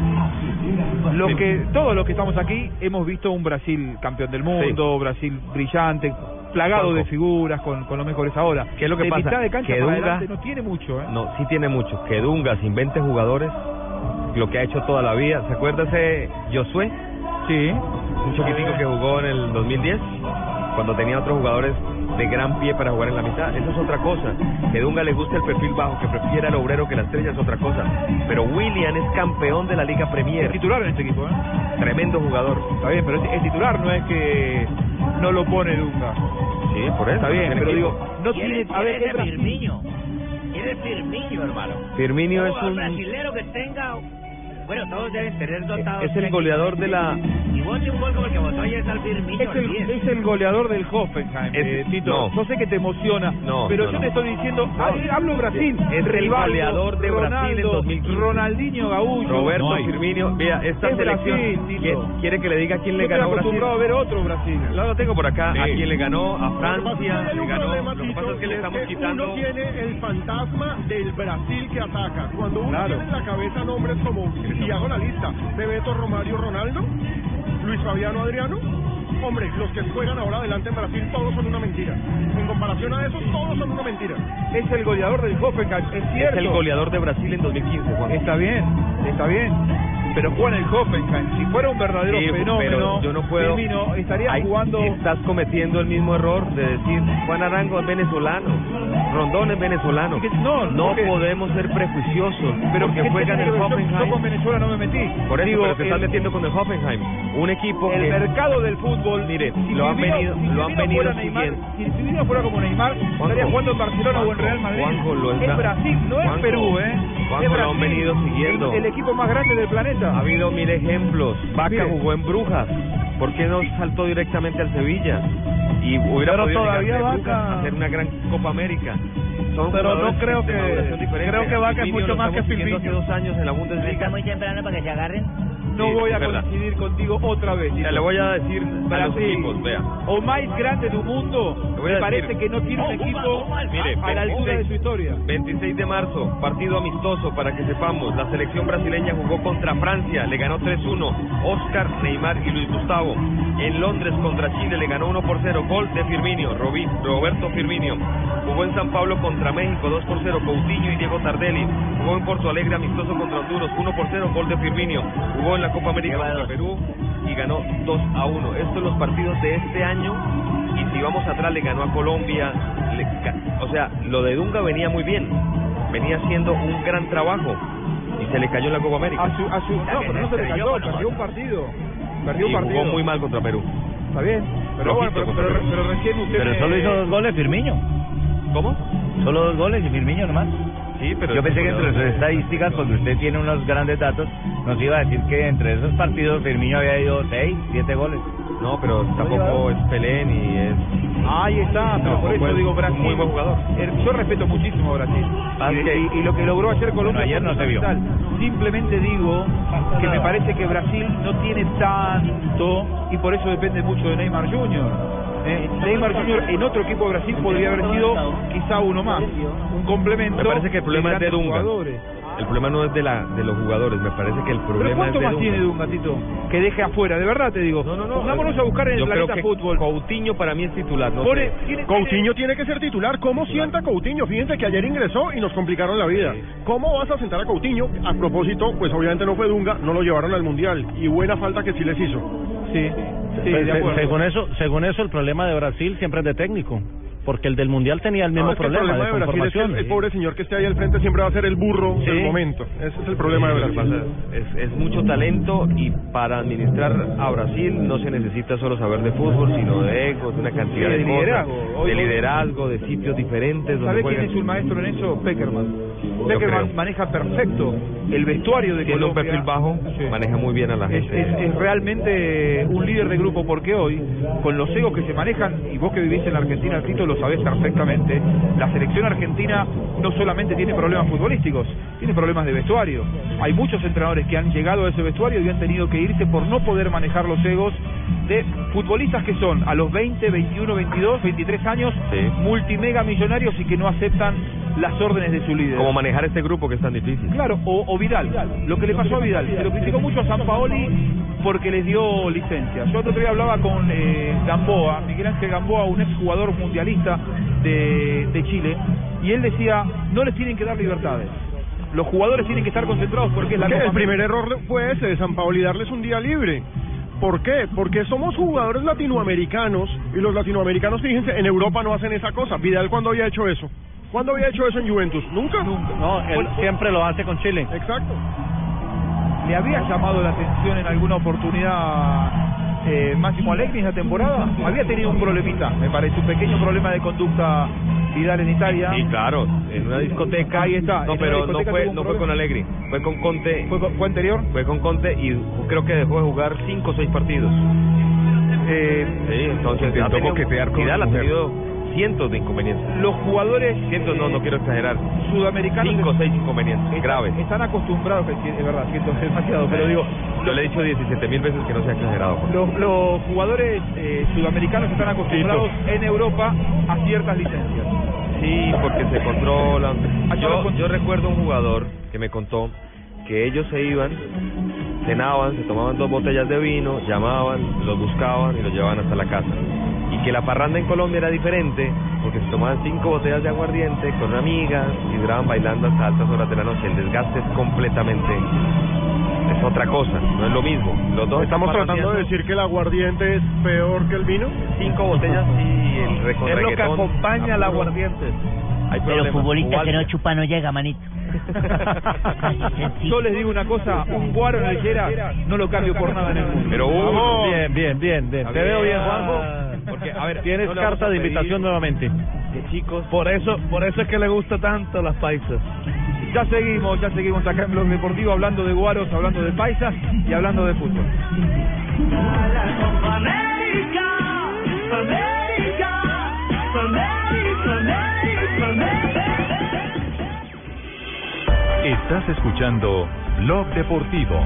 lo que todos los que estamos aquí hemos visto un Brasil campeón del mundo, Brasil brillante, plagado Juanjo. de figuras con, con los mejores ahora. ¿Qué es lo que de pasa? mitad de cancha Que Dunga- no tiene mucho, ¿eh? No, sí tiene mucho. Que Dunga se invente jugadores, lo que ha hecho toda la vida. ¿Se acuerda ese Josué? Sí. Un choquitico que jugó en el 2010, cuando tenía otros jugadores de gran pie para jugar en la mitad. Eso es otra cosa. Que Dunga le guste el perfil bajo, que prefiera el obrero que la estrella es otra cosa. Pero William es campeón de la Liga Premier. Es titular en este equipo, ¿eh? Tremendo jugador. Está bien, pero es, titular, no es que no lo pone Dunga. Sí, por eso. Está bien, tiene pero equipo. digo, no tiene... A ver, ¿Quién es es Brasil. Firmino? ¿Quién es Firmino, hermano? Firmino es un... brasilero que tenga... Bueno, todos deben tener dotados... Es el goleador de la... Y un gol como el que votó ayer al Firmino. Es el, es el goleador del Hoffenheim, Es- eh, Tito. no. Yo sé que te emociona, No, pero no, yo no. te estoy diciendo, ah, hablo Brasil. Es el Rivaldo, goleador de Brasil en Ronaldo, 2015. Ronaldinho Gaúcho. Roberto. Firmino, mira, esta Es selección Brasil, Tito. ¿quiere, quiere que le diga quién le Yo ganó a Brasil? acostumbrado a ver otro Brasil. Lo tengo por acá, Sí. a quién le ganó, a Lo que pasa es que Francia, le ganó, problema, lo que pasa es que le estamos que quitando Uno tiene el fantasma del Brasil que ataca. Cuando uno Claro. tiene en la cabeza nombres como, y hago la lista, Bebeto Romario Ronaldo, Luis Fabiano Adriano, hombre, los que juegan ahora adelante en Brasil todos son una mentira. En comparación a esos, todos son una mentira. Es el goleador del Hoffenheim, es es cierto. el goleador de Brasil en 2015, Juan. Está bien, está bien. Pero juega en el Hoffenheim. Si fuera un verdadero Sí, fenómeno, yo no puedo. Firmino estaría Ay, jugando. Estás cometiendo el mismo error de decir Juan Arango es venezolano, Rondón es venezolano. Que- no, no porque- podemos ser prejuiciosos, Pero ¿qué juegan en que ver? Yo- Yo, Hoffenheim. con Venezuela no me metí. Por eso, Digo, pero te estás el- metiendo con el Hoffenheim, un equipo el que mercado del fútbol. Mire, si lo han venido- si lo han venido fuera Neymar. Si Firmino fuera como Neymar, estaría jugando en Barcelona o en Real Madrid. Juanjo, lo es Brasil, no es Juanjo, Perú, ¿eh? Juanjo, es lo han venido siguiendo. El, el equipo más grande del planeta. Ha habido mil ejemplos. Vaca Mire. jugó en Brujas. ¿Por qué no saltó directamente al Sevilla? Y hubiera Pero podido todavía Vaca- Brujas a hacer una gran Copa América. Son Pero no creo que- creo que Vaca es mucho más que Firmino. hace dos años en la ¿No está Bundesliga. muy temprano para que se agarren? No Sí, voy a verdad. coincidir contigo otra vez. Ya le voy a decir a los equipos, vea. o más grande del mundo, me parece decir. que no tiene un equipo Mire, a la altura de su historia. 26 de marzo, partido amistoso para que sepamos. La selección brasileña jugó contra Francia, le ganó 3-1. Oscar, Neymar y Luis Gustavo. En Londres contra Chile le ganó 1 por 0. Gol de Firmino, Robi- Roberto Firmino. Jugó en San Pablo contra México 2 por 0. Coutinho y Diego Tardelli. Jugó en Porto Alegre amistoso contra Honduras 1 por 0. Gol de Firmino. Jugó en la Copa América contra Perú y ganó 2 a 1. Estos son los partidos de este año y si vamos atrás le ganó a Colombia. le ca- o sea, lo de Dunga venía muy bien, venía haciendo un gran trabajo y se le cayó en la Copa América. A su, a su, no, pero no se le cayó, perdió un partido. Perdió un Y partido. jugó muy mal contra Perú. Está bien. Pero, bueno, pero, pero, pero recién usted Pero solo hizo dos goles Firmiño. ¿Cómo? Solo dos goles y Firmiño nomás. Sí, pero Yo pensé que entre sus estadísticas, porque usted tiene unos grandes datos, nos iba a decir que entre esos partidos Firmiño había ido seis, siete goles. No, pero tampoco es Pelé ni es. Ahí está, pero No, por eso buen- digo Brasil. muy buen jugador. Eh, Yo respeto muchísimo a Brasil. Y, y- y lo que logró ayer Colombia Bueno, ayer no se vio. Simplemente digo que me parece que Brasil no tiene tanto y por eso depende mucho de Neymar Jr. Eh, Neymar Jr. en otro equipo de Brasil podría haber sido quizá uno más, un complemento. Me parece que el problema es de Dunga. jugadores. El problema no es de la de los jugadores, me parece que el Pero problema ¿cuánto es de más tiene Dunga. Tito? Que deje afuera, de verdad te digo. No, no, no. Pongámonos a buscar en el planeta que fútbol. Coutinho para mí es titular, no Pone- tiene- Coutinho tiene que ser titular. ¿Cómo sienta Coutinho? Fíjense que ayer ingresó y nos complicaron la vida. ¿Cómo vas a sentar a Coutinho? A propósito, pues obviamente no fue Dunga, no lo llevaron al Mundial. Y buena falta que sí les hizo. Sí, Pues, se- según eso, según eso el problema de Brasil siempre es de técnico, porque el del mundial tenía el mismo No, es problema, el problema de de Brasil es que el, el pobre señor que esté ahí al frente siempre va a ser el burro Sí. del momento. Ese es el problema Sí, de Brasil. Es, es mucho talento y para administrar a Brasil no se necesita solo saber de fútbol, sino de egos, de una cantidad Sí, de, de cosas, liderazgo. De liderazgo, de sitios diferentes ¿Sabe quién es un maestro en eso? Peckerman. Peckerman maneja perfecto el vestuario de Siendo un Colombia. perfil bajo, maneja muy bien a la Es, gente. es- es realmente un líder de grupo porque hoy, con los egos que se manejan, y vos que vivís en la Argentina, Tito, lo sabés perfectamente, la selección argentina no solamente tiene problemas futbolísticos, tiene problemas de vestuario. Hay muchos entrenadores que han llegado a ese vestuario y han tenido que irse por no poder manejar los egos de futbolistas que son a los 20, 21, 22, 23 años, multimega millonarios y que no aceptan las órdenes de su líder. Como manejar este grupo que es tan difícil. Claro, o, o Vidal, lo que le pasó a Vidal. Se lo criticó mucho a San Paoli porque les dio licencia. Yo otro día hablaba con eh, Gamboa, Miguel Ángel Gamboa, un exjugador mundialista de, de Chile, y él decía, no les tienen que dar libertades. Los jugadores tienen que estar concentrados porque es la el primer error fue ese de San Paolo y darles un día libre. ¿Por qué? Porque somos jugadores latinoamericanos y los latinoamericanos, fíjense, en Europa no hacen esa cosa. Vidal, ¿cuándo había hecho eso? ¿Cuándo había hecho eso en Juventus? Nunca. Nunca. No, él siempre lo hace con Chile. Exacto. ¿Le había llamado la atención en alguna oportunidad eh, Máximo Allegri en esa temporada? Había tenido un problemita, me parece, un pequeño problema de conducta Vidal en Italia. Sí, claro, en una discoteca. Ahí está, No, pero no fue, no fue con. Allegri, fue con Conte. ¿Fue, anterior? Fue con Conte y creo que dejó de jugar cinco o seis partidos. Eh, sí, entonces intentó coquetear con Vidal ha tenido cientos de inconvenientes. Los jugadores Cientos, no, no quiero exagerar. sudamericanos Cinco o seis inconvenientes están- graves. Están acostumbrados, es verdad, siento demasiado, pero digo, Yo le he dicho 17 mil veces que no sea exagerado. los, los jugadores eh, sudamericanos están acostumbrados en Europa a ciertas licencias. Sí, porque se controlan. Yo, yo recuerdo un jugador que me contó que ellos se iban, cenaban, se tomaban dos botellas de vino, llamaban, los buscaban y los llevaban hasta la casa. Y que la parranda en Colombia era diferente porque se tomaban cinco botellas de aguardiente con amigas y duraban bailando hasta altas horas de la noche. El desgaste es completamente, es otra cosa, no es lo mismo. Los dos Estamos tratando de decir que el aguardiente es peor que el vino. cinco botellas y el re- con Es lo que acompaña al aguardiente. Hay Pero futbolista que no chupa no llega, manito. Yo les digo una cosa, un guaro en el no lo cambio por nada en el mundo. Pero. Uh, Bien, bien, bien, bien. Te veo bien, Juanjo. Porque, a ver, Tienes no carta de invitación nuevamente. que chicos. Por eso, por eso es que le gusta tanto las paisas. Ya seguimos, ya seguimos acá en Blog Deportivo hablando de guaros, hablando de paisas y hablando de fútbol. América, América, América, América, América. Estás escuchando Blog Deportivo.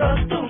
Jesus to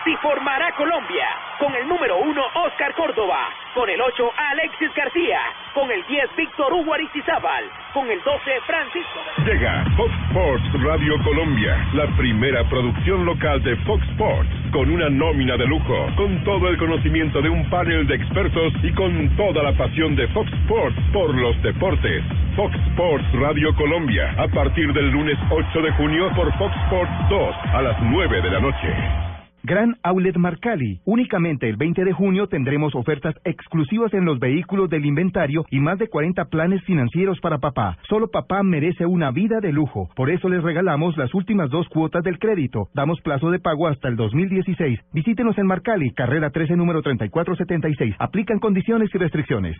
Así formará Colombia. Con el número 1, Oscar Córdoba. Con el 8, Alexis García. Con el 10, Víctor Hugo Aristizábal. Con el 12, Francisco. Llega Fox Sports Radio Colombia, la primera producción local de Fox Sports, con una nómina de lujo, con todo el conocimiento de un panel de expertos y con toda la pasión de Fox Sports por los deportes. Fox Sports Radio Colombia, a partir del lunes 8 de junio por Fox Sports 2 a las 9 de la noche. Gran Outlet Marcali. Únicamente el 20 de junio tendremos ofertas exclusivas en los vehículos del inventario y más de 40 planes financieros para papá. Solo papá merece una vida de lujo. Por eso les regalamos las últimas dos cuotas del crédito. Damos plazo de pago hasta el 2016. Visítenos en Marcali, carrera 13, número 3476. Aplican condiciones y restricciones.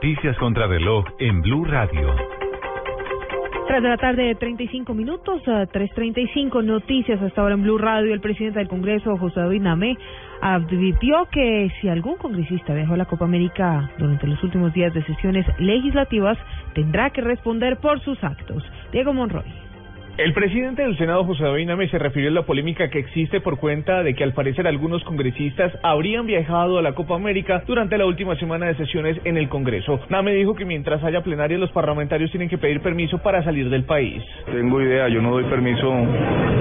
Noticias contra reloj en Blue Radio. 3 de la tarde, 35 minutos, a 3.35 noticias hasta ahora en Blue Radio. El presidente del Congreso, José David Name, advirtió que si algún congresista a la Copa América durante los últimos días de sesiones legislativas, tendrá que responder por sus actos. Diego Monroy. El presidente del Senado, José David Name, se refirió a la polémica que existe por cuenta de que al parecer algunos congresistas habrían viajado a la Copa América durante la última semana de sesiones en el Congreso. Name dijo que mientras haya plenaria los parlamentarios tienen que pedir permiso para salir del país. Tengo idea, yo no doy permiso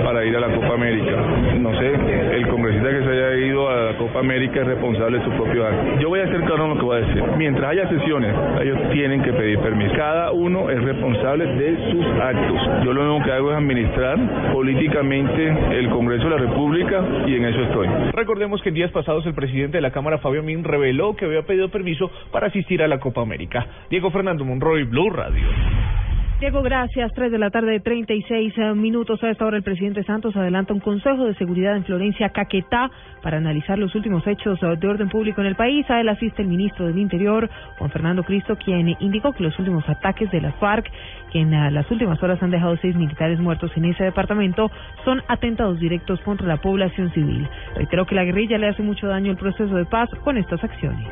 para ir a la Copa América. No sé, el congresista que se haya ido a la Copa América es responsable de su propio acto. Yo voy a ser claro en lo que voy a decir. Mientras haya sesiones, ellos tienen que pedir permiso. Cada uno es responsable de sus actos. Yo lo único que hago administrar políticamente el Congreso de la República y en eso estoy. Recordemos que en días pasados el presidente de la Cámara, Fabio Min, reveló que había pedido permiso para asistir a la Copa América. Diego Fernando Monroy, Blue Radio. Diego, gracias. Tres de la tarde, 36 eh, minutos. A esta hora el presidente Santos adelanta un consejo de seguridad en Florencia, Caquetá, para analizar los últimos hechos eh, de orden público en el país. A él asiste el ministro del Interior, Juan Fernando Cristo, quien indicó que los últimos ataques de las FARC, que en eh, las últimas horas han dejado seis militares muertos en ese departamento, son atentados directos contra la población civil. Reiteró que la guerrilla le hace mucho daño al proceso de paz con estas acciones.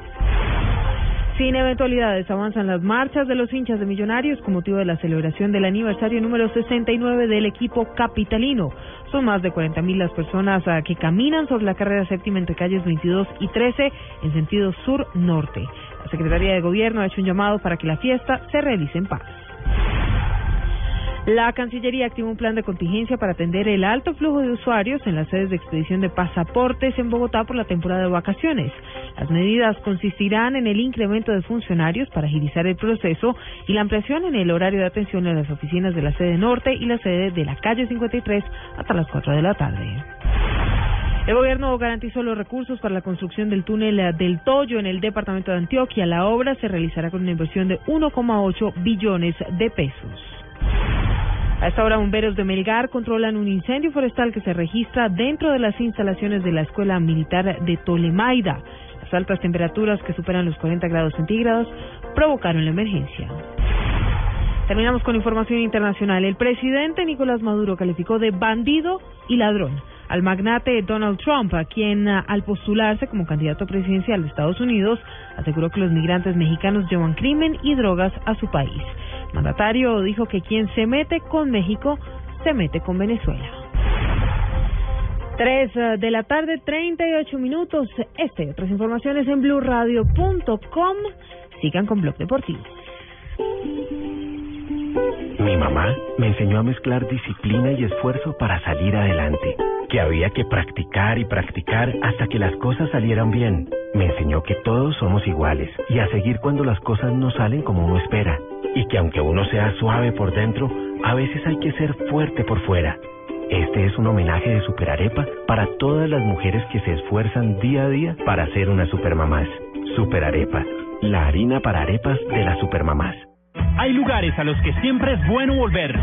Sin eventualidades, avanzan las marchas de los hinchas de Millonarios con motivo de la celebración del aniversario número 69 del equipo capitalino. Son más de 40.000 las personas ah, que caminan sobre la carrera séptima entre calles 22 y 13 en sentido sur-norte. La Secretaría de Gobierno ha hecho un llamado para que la fiesta se realice en paz. La Cancillería activó un plan de contingencia para atender el alto flujo de usuarios en las sedes de expedición de pasaportes en Bogotá por la temporada de vacaciones. Las medidas consistirán en el incremento de funcionarios para agilizar el proceso y la ampliación en el horario de atención en las oficinas de la sede norte y la sede de la calle 53 hasta las 4 de la tarde. El gobierno garantizó los recursos para la construcción del túnel eh, del Toyo en el departamento de Antioquia. La obra se realizará con una inversión de 1,8 billones de pesos. A esta hora, bomberos de Melgar controlan un incendio forestal que se registra dentro de las instalaciones de la Escuela Militar de Tolemaida. Las altas temperaturas que superan los 40 grados centígrados provocaron la emergencia. Terminamos con información internacional. El presidente Nicolás Maduro calificó de bandido y ladrón al magnate Donald Trump, a quien al postularse como candidato presidencial de Estados Unidos aseguró que los migrantes mexicanos llevan crimen y drogas a su país. Mandatario dijo que quien se mete con México se mete con Venezuela. Tres de la tarde, 38 minutos. Este y otras informaciones en blueradio.com. Sigan con Blog Deportivo. Mi mamá me enseñó a mezclar disciplina y esfuerzo para salir adelante, que había que practicar y practicar hasta que las cosas salieran bien. Me enseñó que todos somos iguales y a seguir cuando las cosas no salen como uno espera, y que aunque uno sea suave por dentro, a veces hay que ser fuerte por fuera. Este es un homenaje de Superarepa para todas las mujeres que se esfuerzan día a día para ser unas supermamás. Superarepa, la harina para arepas de las supermamás. Hay lugares a los que siempre es bueno volver.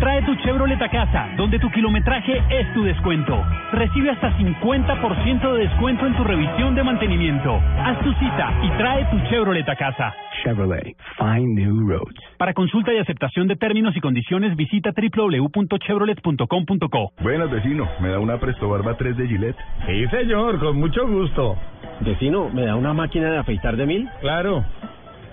Trae tu Chevrolet a casa, donde tu kilometraje es tu descuento. Recibe hasta 50% de descuento en tu revisión de mantenimiento. Haz tu cita y trae tu Chevrolet a casa. Chevrolet, find new roads. Para consulta y aceptación de términos y condiciones, visita www.chevrolet.com.co. Buenas, vecino. ¿Me da una Presto Barba 3 de Gillette? Sí, señor, con mucho gusto. Vecino, ¿me da una máquina de afeitar de mil? Claro,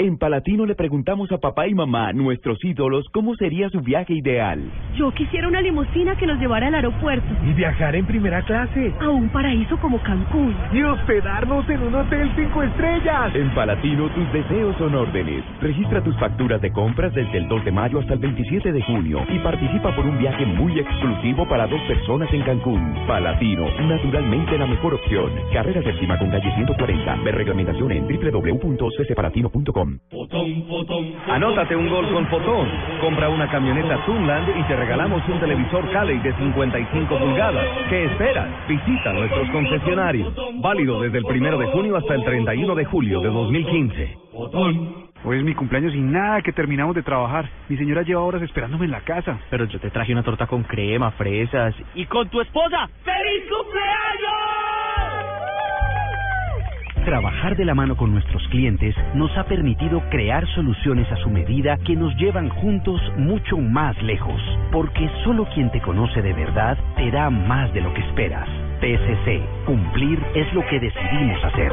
En Palatino le preguntamos a papá y mamá, nuestros ídolos, cómo sería su viaje ideal. Yo quisiera una limusina que nos llevara al aeropuerto, Y viajar en primera clase. a un paraíso como Cancún. Y hospedarnos en un hotel cinco estrellas. En Palatino tus deseos son órdenes. Registra tus facturas de compras desde el 2 de mayo hasta el 27 de junio y participa por un viaje muy exclusivo para dos personas en Cancún. Palatino, naturalmente la mejor opción. Carrera séptima con calle 140. Ver reglamentación en www.ccpalatino.com. Anótate un gol con Fotón. Compra una camioneta Tunland y te regalamos un televisor Cali de 55 pulgadas. ¿Qué esperas? Visita nuestros concesionarios. Válido desde el primero de junio hasta el 31 de julio de 2015. Hoy es mi cumpleaños y nada que terminamos de trabajar. Mi señora lleva horas esperándome en la casa. Pero yo te traje una torta con crema, fresas y con tu esposa. ¡Feliz cumpleaños! Trabajar de la mano con nuestros clientes nos ha permitido crear soluciones a su medida que nos llevan juntos mucho más lejos, porque solo quien te conoce de verdad te da más de lo que esperas. PSC, cumplir es lo que decidimos hacer.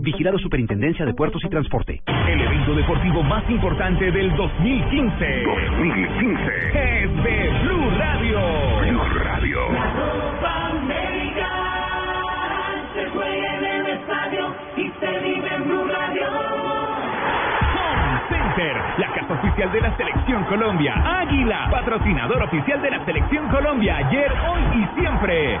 Vigilado Superintendencia de Puertos y Transporte. El evento deportivo más importante del 2015. 2015. Es de Blue Radio. Blue Radio. Copa América se juega y se vive en Blue Radio. Home Center, la casa oficial de la Selección Colombia. Águila, patrocinador oficial de la Selección Colombia. Ayer, hoy y siempre.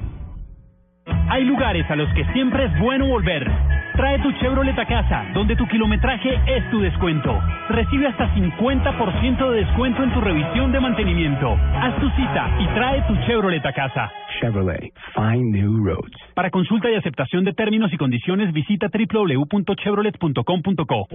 Hay lugares a los que siempre es bueno volver. Trae tu Chevrolet a casa, donde tu kilometraje es tu descuento. Recibe hasta 50% de descuento en tu revisión de mantenimiento. Haz tu cita y trae tu Chevrolet a casa. Chevrolet, find new roads. Para consulta y aceptación de términos y condiciones, visita www.chevrolet.com.co.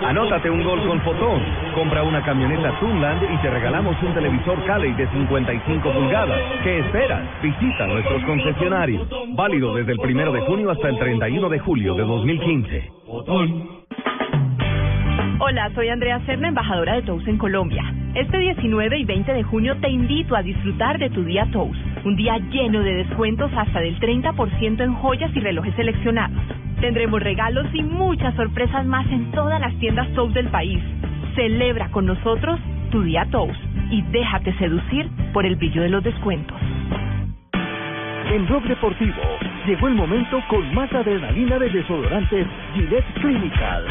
Anótate un gol con Fotón. Compra una camioneta Tunland y te regalamos un televisor Cali de 55 pulgadas. ¿Qué esperas? Visita nuestros concesionarios. Válido desde el primero de junio hasta el 31 de julio de 2015. Hola, soy Andrea Serna, embajadora de Tous en Colombia. Este 19 y 20 de junio te invito a disfrutar de tu día Tous, un día lleno de descuentos hasta del 30% en joyas y relojes seleccionados. Tendremos regalos y muchas sorpresas más en todas las tiendas Tous del país. Celebra con nosotros tu día Tous y déjate seducir por el brillo de los descuentos. En Rock Deportivo llegó el momento con más adrenalina de desodorantes Gillette Clinical.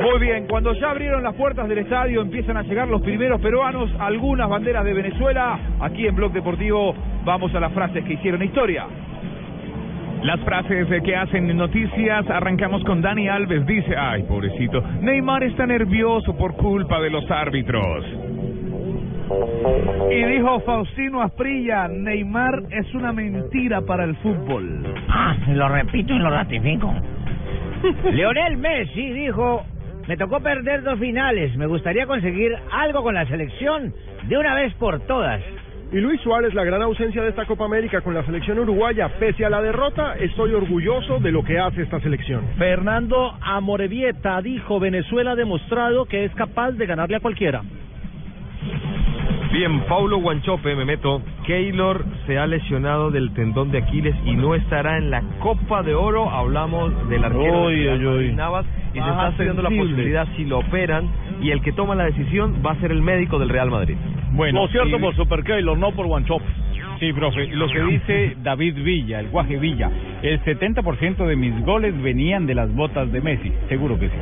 Muy bien, cuando ya abrieron las puertas del estadio empiezan a llegar los primeros peruanos, algunas banderas de Venezuela. Aquí en Blog Deportivo vamos a las frases que hicieron historia. Las frases eh, que hacen noticias, arrancamos con Dani Alves, dice, ay pobrecito, Neymar está nervioso por culpa de los árbitros. Y dijo Faustino Asprilla, Neymar es una mentira para el fútbol. Ah, lo repito y lo ratifico. Leonel Messi dijo, me tocó perder dos finales, me gustaría conseguir algo con la selección de una vez por todas. Y Luis Suárez, la gran ausencia de esta Copa América con la selección uruguaya, pese a la derrota, estoy orgulloso de lo que hace esta selección. Fernando Amorevieta dijo, Venezuela ha demostrado que es capaz de ganarle a cualquiera. Bien, Paulo Guanchope, me meto, Keylor se ha lesionado del tendón de Aquiles y no estará en la Copa de Oro. Hablamos del arquero de. Navas y se Baja está estudiando la posibilidad si lo operan y el que toma la decisión va a ser el médico del Real Madrid. Bueno, Lo cierto y- por Super Keylor, no por Guanchop. Sí, profe, lo que dice David Villa, el guaje Villa, el 70% de mis goles venían de las botas de Messi, seguro que sí.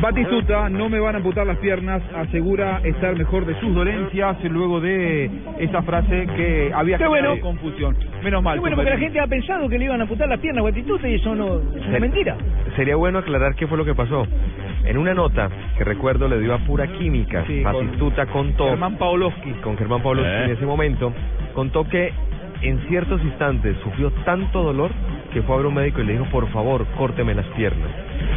Batistuta, no me van a amputar las piernas, asegura estar mejor de sus dolencias luego de esa frase que había Qué generado bueno. confusión. Menos mal. Qué bueno, porque la gente ha pensado que le iban a amputar las piernas a Guatituta y eso no eso es mentira. Sería bueno aclarar qué fue lo que pasó. En una nota que recuerdo le dio a pura química, Sí, con Batistuta contó Germán Paolowski. con Germán Pablo Eh. en ese momento, contó que en ciertos instantes sufrió tanto dolor que fue a ver un médico y le dijo, por favor, córteme las piernas.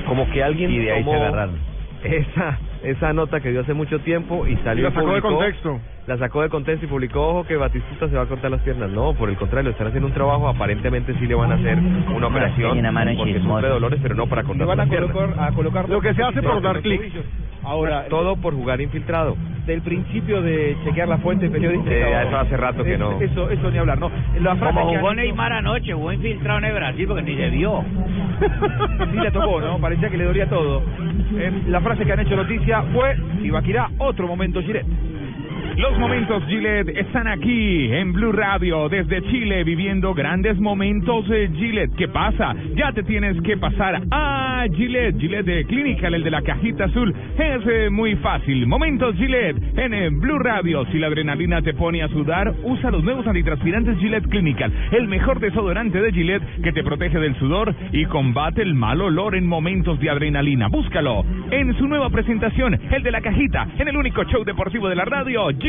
Como que alguien Y de ahí se agarraron. esa esa nota que dio hace mucho tiempo y salió La y sacó de contexto. La sacó de contexto y publicó, ojo, que Batistuta se va a cortar las piernas. No, por el contrario, están haciendo un trabajo, aparentemente sí le van a hacer una operación porque sufre dolores, pero no para Le cortar van a las piernas. colocar, a colocar Lo que se hace por dar clic. Ahora, Todo por jugar infiltrado. del principio de chequear la fuente periodística. Eh, eso hace rato que Es- no. Eso, eso ni hablar, ¿no? La frase Como que jugó Neymar anoche, jugó infiltrado en el Brasil porque ni se vio. Sí le tocó, ¿no? Parecía que le dolía todo. Eh, la frase que han hecho noticia fue Ibaquirá, otro momento Gillette. Los momentos Gillette están aquí en Blue Radio desde Chile viviendo grandes momentos eh, Gillette. ¿Qué pasa? Ya te tienes que pasar a Gillette, Gillette de Clinical, el de la cajita azul. Es eh, muy fácil. Momentos Gillette en eh, Blue Radio. Si la adrenalina te pone a sudar, usa los nuevos antitranspirantes Gillette Clinical, el mejor desodorante de Gillette que te protege del sudor y combate el mal olor en momentos de adrenalina. Búscalo en su nueva presentación, el de la cajita, en el único show deportivo de la radio, Gillette,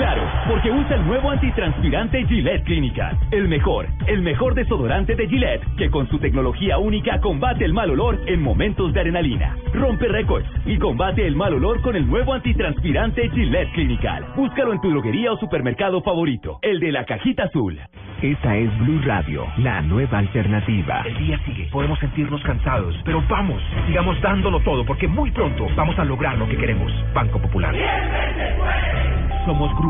Claro, porque usa el nuevo antitranspirante Gillette Clinical. El mejor, el mejor desodorante de Gillette, que con su tecnología única combate el mal olor en momentos de adrenalina. Rompe récords y combate el mal olor con el nuevo antitranspirante Gillette Clinical. Búscalo en tu droguería o supermercado favorito, el de la cajita azul. Esta es Blue Radio, la nueva alternativa. El día sigue, podemos sentirnos cansados, pero vamos, sigamos dándolo todo porque muy pronto vamos a lograr lo que queremos. Banco Popular. Somos Grupo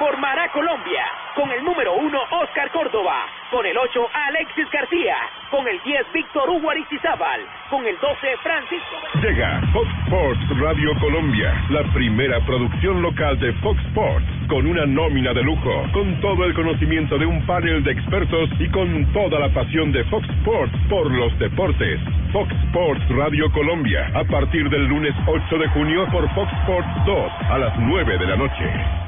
Formará Colombia. Con el número 1, Oscar Córdoba. Con el 8, Alexis García. Con el 10, Víctor Hugo Aristizábal. Con el 12, Francisco. Llega Fox Sports Radio Colombia, la primera producción local de Fox Sports, con una nómina de lujo, con todo el conocimiento de un panel de expertos y con toda la pasión de Fox Sports por los deportes. Fox Sports Radio Colombia, a partir del lunes 8 de junio por Fox Sports 2 a las 9 de la noche.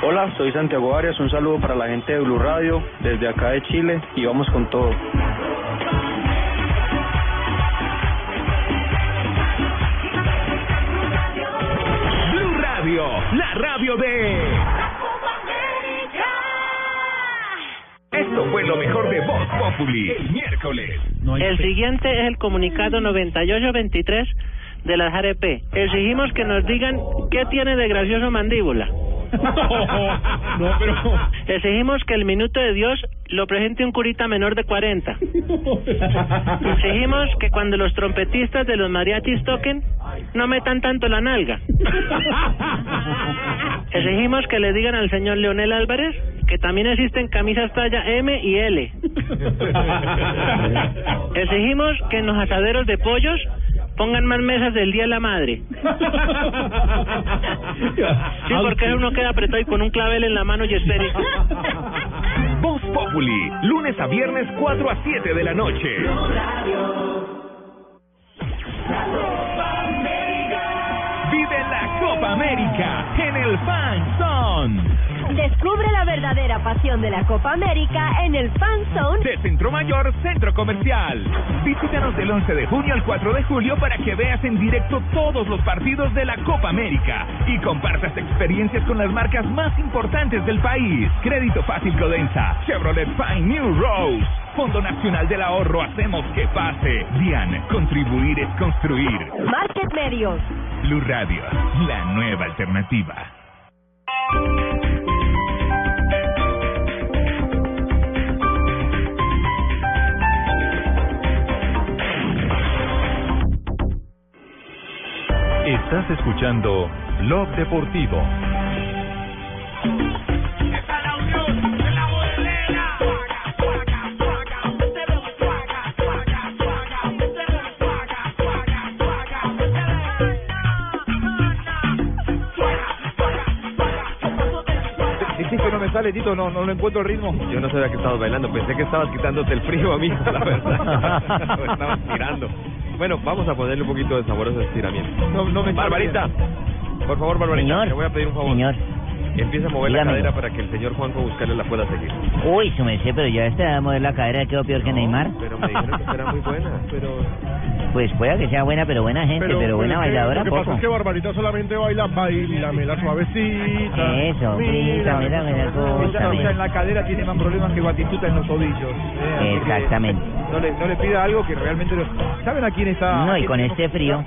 Hola, soy Santiago Arias, un saludo para la gente de Blue Radio desde acá de Chile y vamos con todo. Blue Radio, la radio de... Esto fue lo mejor de Voz Populi, el miércoles. El siguiente es el comunicado 9823 de la JRP. Exigimos que nos digan qué tiene de gracioso mandíbula. No, pero... Exigimos que el minuto de Dios lo presente un curita menor de 40. Exigimos que cuando los trompetistas de los mariachis toquen, no metan tanto la nalga. Exigimos que le digan al señor Leonel Álvarez que también existen camisas talla M y L. Exigimos que en los asaderos de pollos pongan más mesas del Día de la Madre. Sí, porque uno queda apretado y con un clavel en la mano y espere. Voz Populi, lunes a viernes 4 a 7 de la noche. Vive Copa América en el Fan Zone. Descubre la verdadera pasión de la Copa América en el Fan Zone de Centro Mayor Centro Comercial. Visítanos del 11 de junio al 4 de julio para que veas en directo todos los partidos de la Copa América y compartas experiencias con las marcas más importantes del país. Crédito Fácil Codensa, Chevrolet Fine New Rose, Fondo Nacional del Ahorro Hacemos que pase. DIAN, contribuir es construir. Market Medios. Blue Radio, la nueva alternativa. Estás escuchando Blog Deportivo. Me sale, Tito, no, no le encuentro el ritmo. Yo no sabía que estabas bailando, pensé que estabas quitándote el frío a mí, la verdad. Lo estabas tirando. Bueno, vamos a ponerle un poquito de sabor a ese estiramiento. No, no me Barbarita, por favor, Barbarita, Señor. te voy a pedir un favor. Señor. Empieza a mover la Dígame. cadera para que el señor Juanco Buscalia la pueda seguir. Uy, su merced, pero ya este de mover la cadera quedó peor que Neymar. Pero me dijeron que era muy buena. Pero, Pues pueda que sea buena, pero buena gente, pero, buena es que bailadora Lo que pasa es que Barbarita solamente baila, bailame la suavecita. Eso, mira, mira, Ella, cosa, ella en la cadera tiene más problemas que Batistuta en los tobillos. eh, Exactamente. No le, no le pida algo que realmente lo... ¿Saben a quién está? No, y con este frío,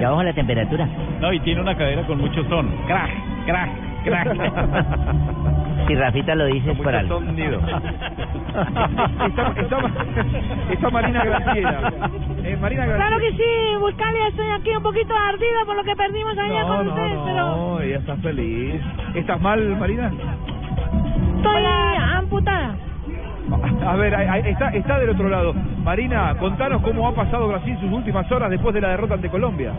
ya bajo la temperatura. No, y tiene una cadera con mucho son. Crack, crack, crack. Si Rafita lo dice es por algo. está, está, está Marina Graciela. Eh, Marina Graciela. Claro que sí, Buscalia, estoy aquí un poquito ardida por lo que perdimos ayer No, con no, ustedes, pero no, ella está feliz. ¿Estás mal, Marina? estoy amputada. A ver, está, está del otro lado. Marina, contanos cómo ha pasado Brasil sus últimas horas después de la derrota ante Colombia.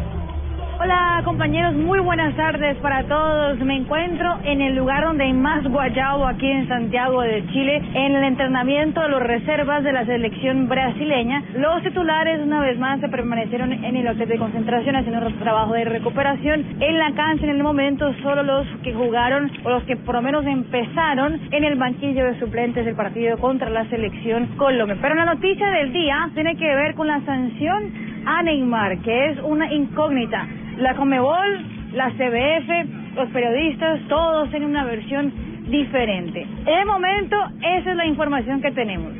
Hola compañeros, muy buenas tardes para todos. Me encuentro en el lugar donde hay más guayabo aquí en Santiago de Chile, en el entrenamiento de los reservas de la selección brasileña. Los titulares una vez más se permanecieron en el hotel de concentración haciendo trabajo de recuperación. En la cancha en el momento solo los que jugaron o los que por lo menos empezaron en el banquillo de suplentes del partido contra la selección Colombia. Pero la noticia del día tiene que ver con la sanción a Neymar, que es una incógnita. La Comebol, la CBF, los periodistas, todos tienen una versión diferente. En el momento, esa es la información que tenemos.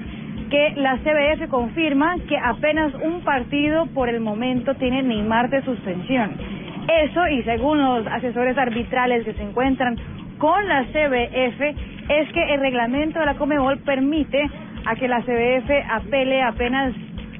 Que la CBF confirma que apenas un partido por el momento tiene Neymar de suspensión. Eso, y según los asesores arbitrales que se encuentran con la CBF, es que el reglamento de la Comebol permite a que la CBF apele apenas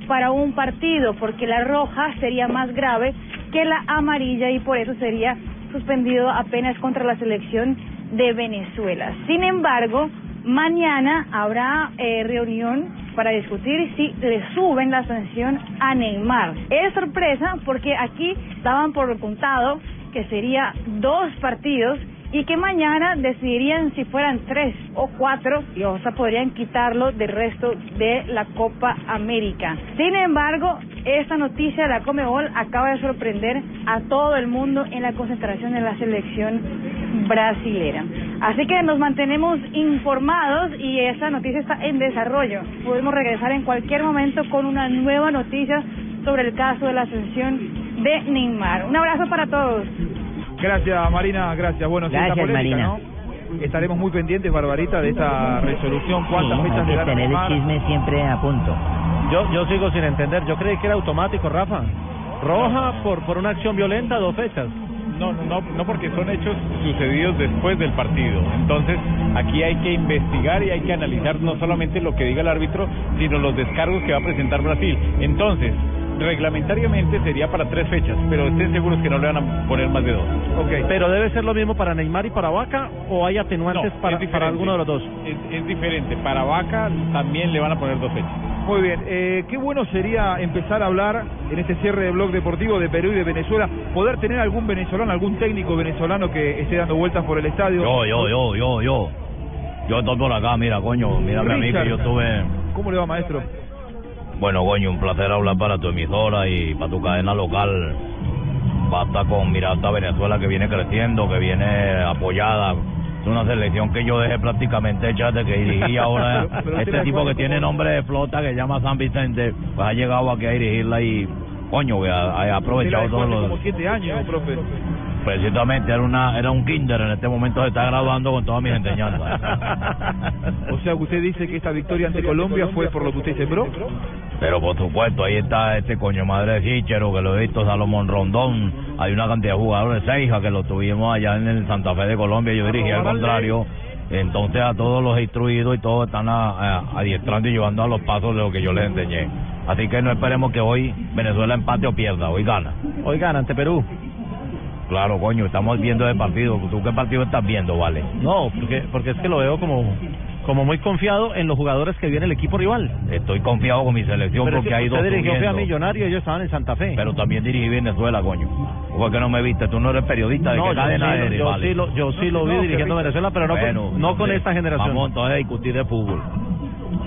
para un partido, porque la roja sería más grave que la amarilla y por eso sería suspendido apenas contra la selección de Venezuela. Sin embargo, mañana habrá eh, reunión para discutir si le suben la sanción a Neymar. Es sorpresa porque aquí daban por contado que sería dos partidos y que mañana decidirían si fueran tres o cuatro y o sea podrían quitarlo del resto de la Copa América. Sin embargo, esta noticia de la Comebol acaba de sorprender a todo el mundo en la concentración de la selección brasilera. Así que nos mantenemos informados y esa noticia está en desarrollo. Podemos regresar en cualquier momento con una nueva noticia sobre el caso de la ascensión de Neymar. Un abrazo para todos. Gracias, Marina, gracias. Bueno, Gracias, está polémica, Marina. ¿no? Estaremos muy pendientes, Barbarita, de esta resolución. ¿Cuántas Sí, fechas le dan el chisme siempre a punto. Yo, yo sigo sin entender. Yo creí que era automático, Rafa. Roja por, por una acción violenta, dos fechas. No, no, no, no porque son hechos sucedidos después del partido. Entonces, aquí hay que investigar y hay que analizar no solamente lo que diga el árbitro, sino los descargos que va a presentar Brasil. Entonces, reglamentariamente sería para tres fechas, pero estén seguros que no le van a poner más de dos. Pero debe ser lo mismo para Neymar y para Vaca o hay atenuantes No, para, alguno de los dos. Es, es diferente. Para Vaca también le van a poner dos fechas. Muy bien, eh, qué bueno sería empezar a hablar en este cierre de blog deportivo de Perú y de Venezuela, poder tener algún venezolano, algún técnico venezolano que esté dando vueltas por el estadio. Yo, yo, yo, yo, yo. Yo estoy por acá, mira, coño, mírame a mí Richard. que yo estuve... ¿Cómo le va, maestro? Bueno, coño, un placer hablar para tu emisora y para tu cadena local. Basta con mirar esta Venezuela que viene creciendo, que viene apoyada. Es una selección que yo dejé prácticamente hecha de que dirigí ahora. Pero- pero usted este tipo que tiene nombre de flota que se llama San Vicente, pues ha llegado aquí a dirigirla y, coño, ha, aprovechado todos los... como siete años, profe. Precisamente era una era un kinder, en este momento se está graduando con todas mis enseñanzas. O sea, que usted dice que esta victoria ante Colombia fue por lo que usted sembró. Pero por supuesto, ahí está este coño madre de Sichero, que lo he visto, Salomón Rondón, hay una cantidad de jugadores, Seija, que lo tuvimos allá en el Santa Fe de Colombia, yo dirigí al contrario. Entonces a todos los instruidos y todos están a- a- adiestrando y llevando a los pasos de lo que yo les enseñé. Así que no esperemos que hoy Venezuela empate o pierda, hoy gana. Hoy gana ante Perú. Claro, coño, estamos viendo el partido. ¿Tú qué partido estás viendo, vale? No, porque, porque es que lo veo como, como muy confiado en los jugadores que viene el equipo rival. Estoy confiado con mi selección Pero es porque que ha ido usted dirigió fue a subiendo. Millonario y ellos estaban en Santa Fe. Pero también dirigí Venezuela, coño. ¿Por qué no me viste? Tú no eres periodista de No, qué yo cadena sí eres, yo vale? sí lo- yo sí lo vi dirigiendo Venezuela, pero no con- no con esta generación. Vamos entonces a discutir de fútbol.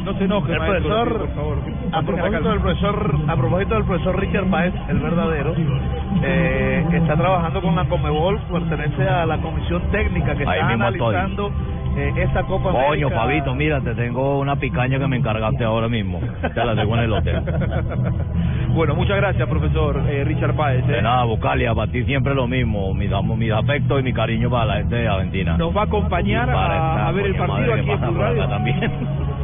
No se enoje, El maestro, profesor, por favor. a propósito del profesor, a propósito del profesor Richard Páez, el verdadero, eh, está trabajando con la Comebol, pertenece a la comisión técnica que Ahí está analizando eh, esta Copa Coño, América. Fabito, mira, te tengo una picaña que me encargaste ahora mismo. Te la tengo en el hotel. Bueno, muchas gracias, profesor eh, Richard Páez. De eh. nada, Bucalia, para ti siempre lo mismo. Mis, mis afectos y mi cariño para la gente de Argentina. Nos va a acompañar a, a ver el partido madre aquí que en Radio. también.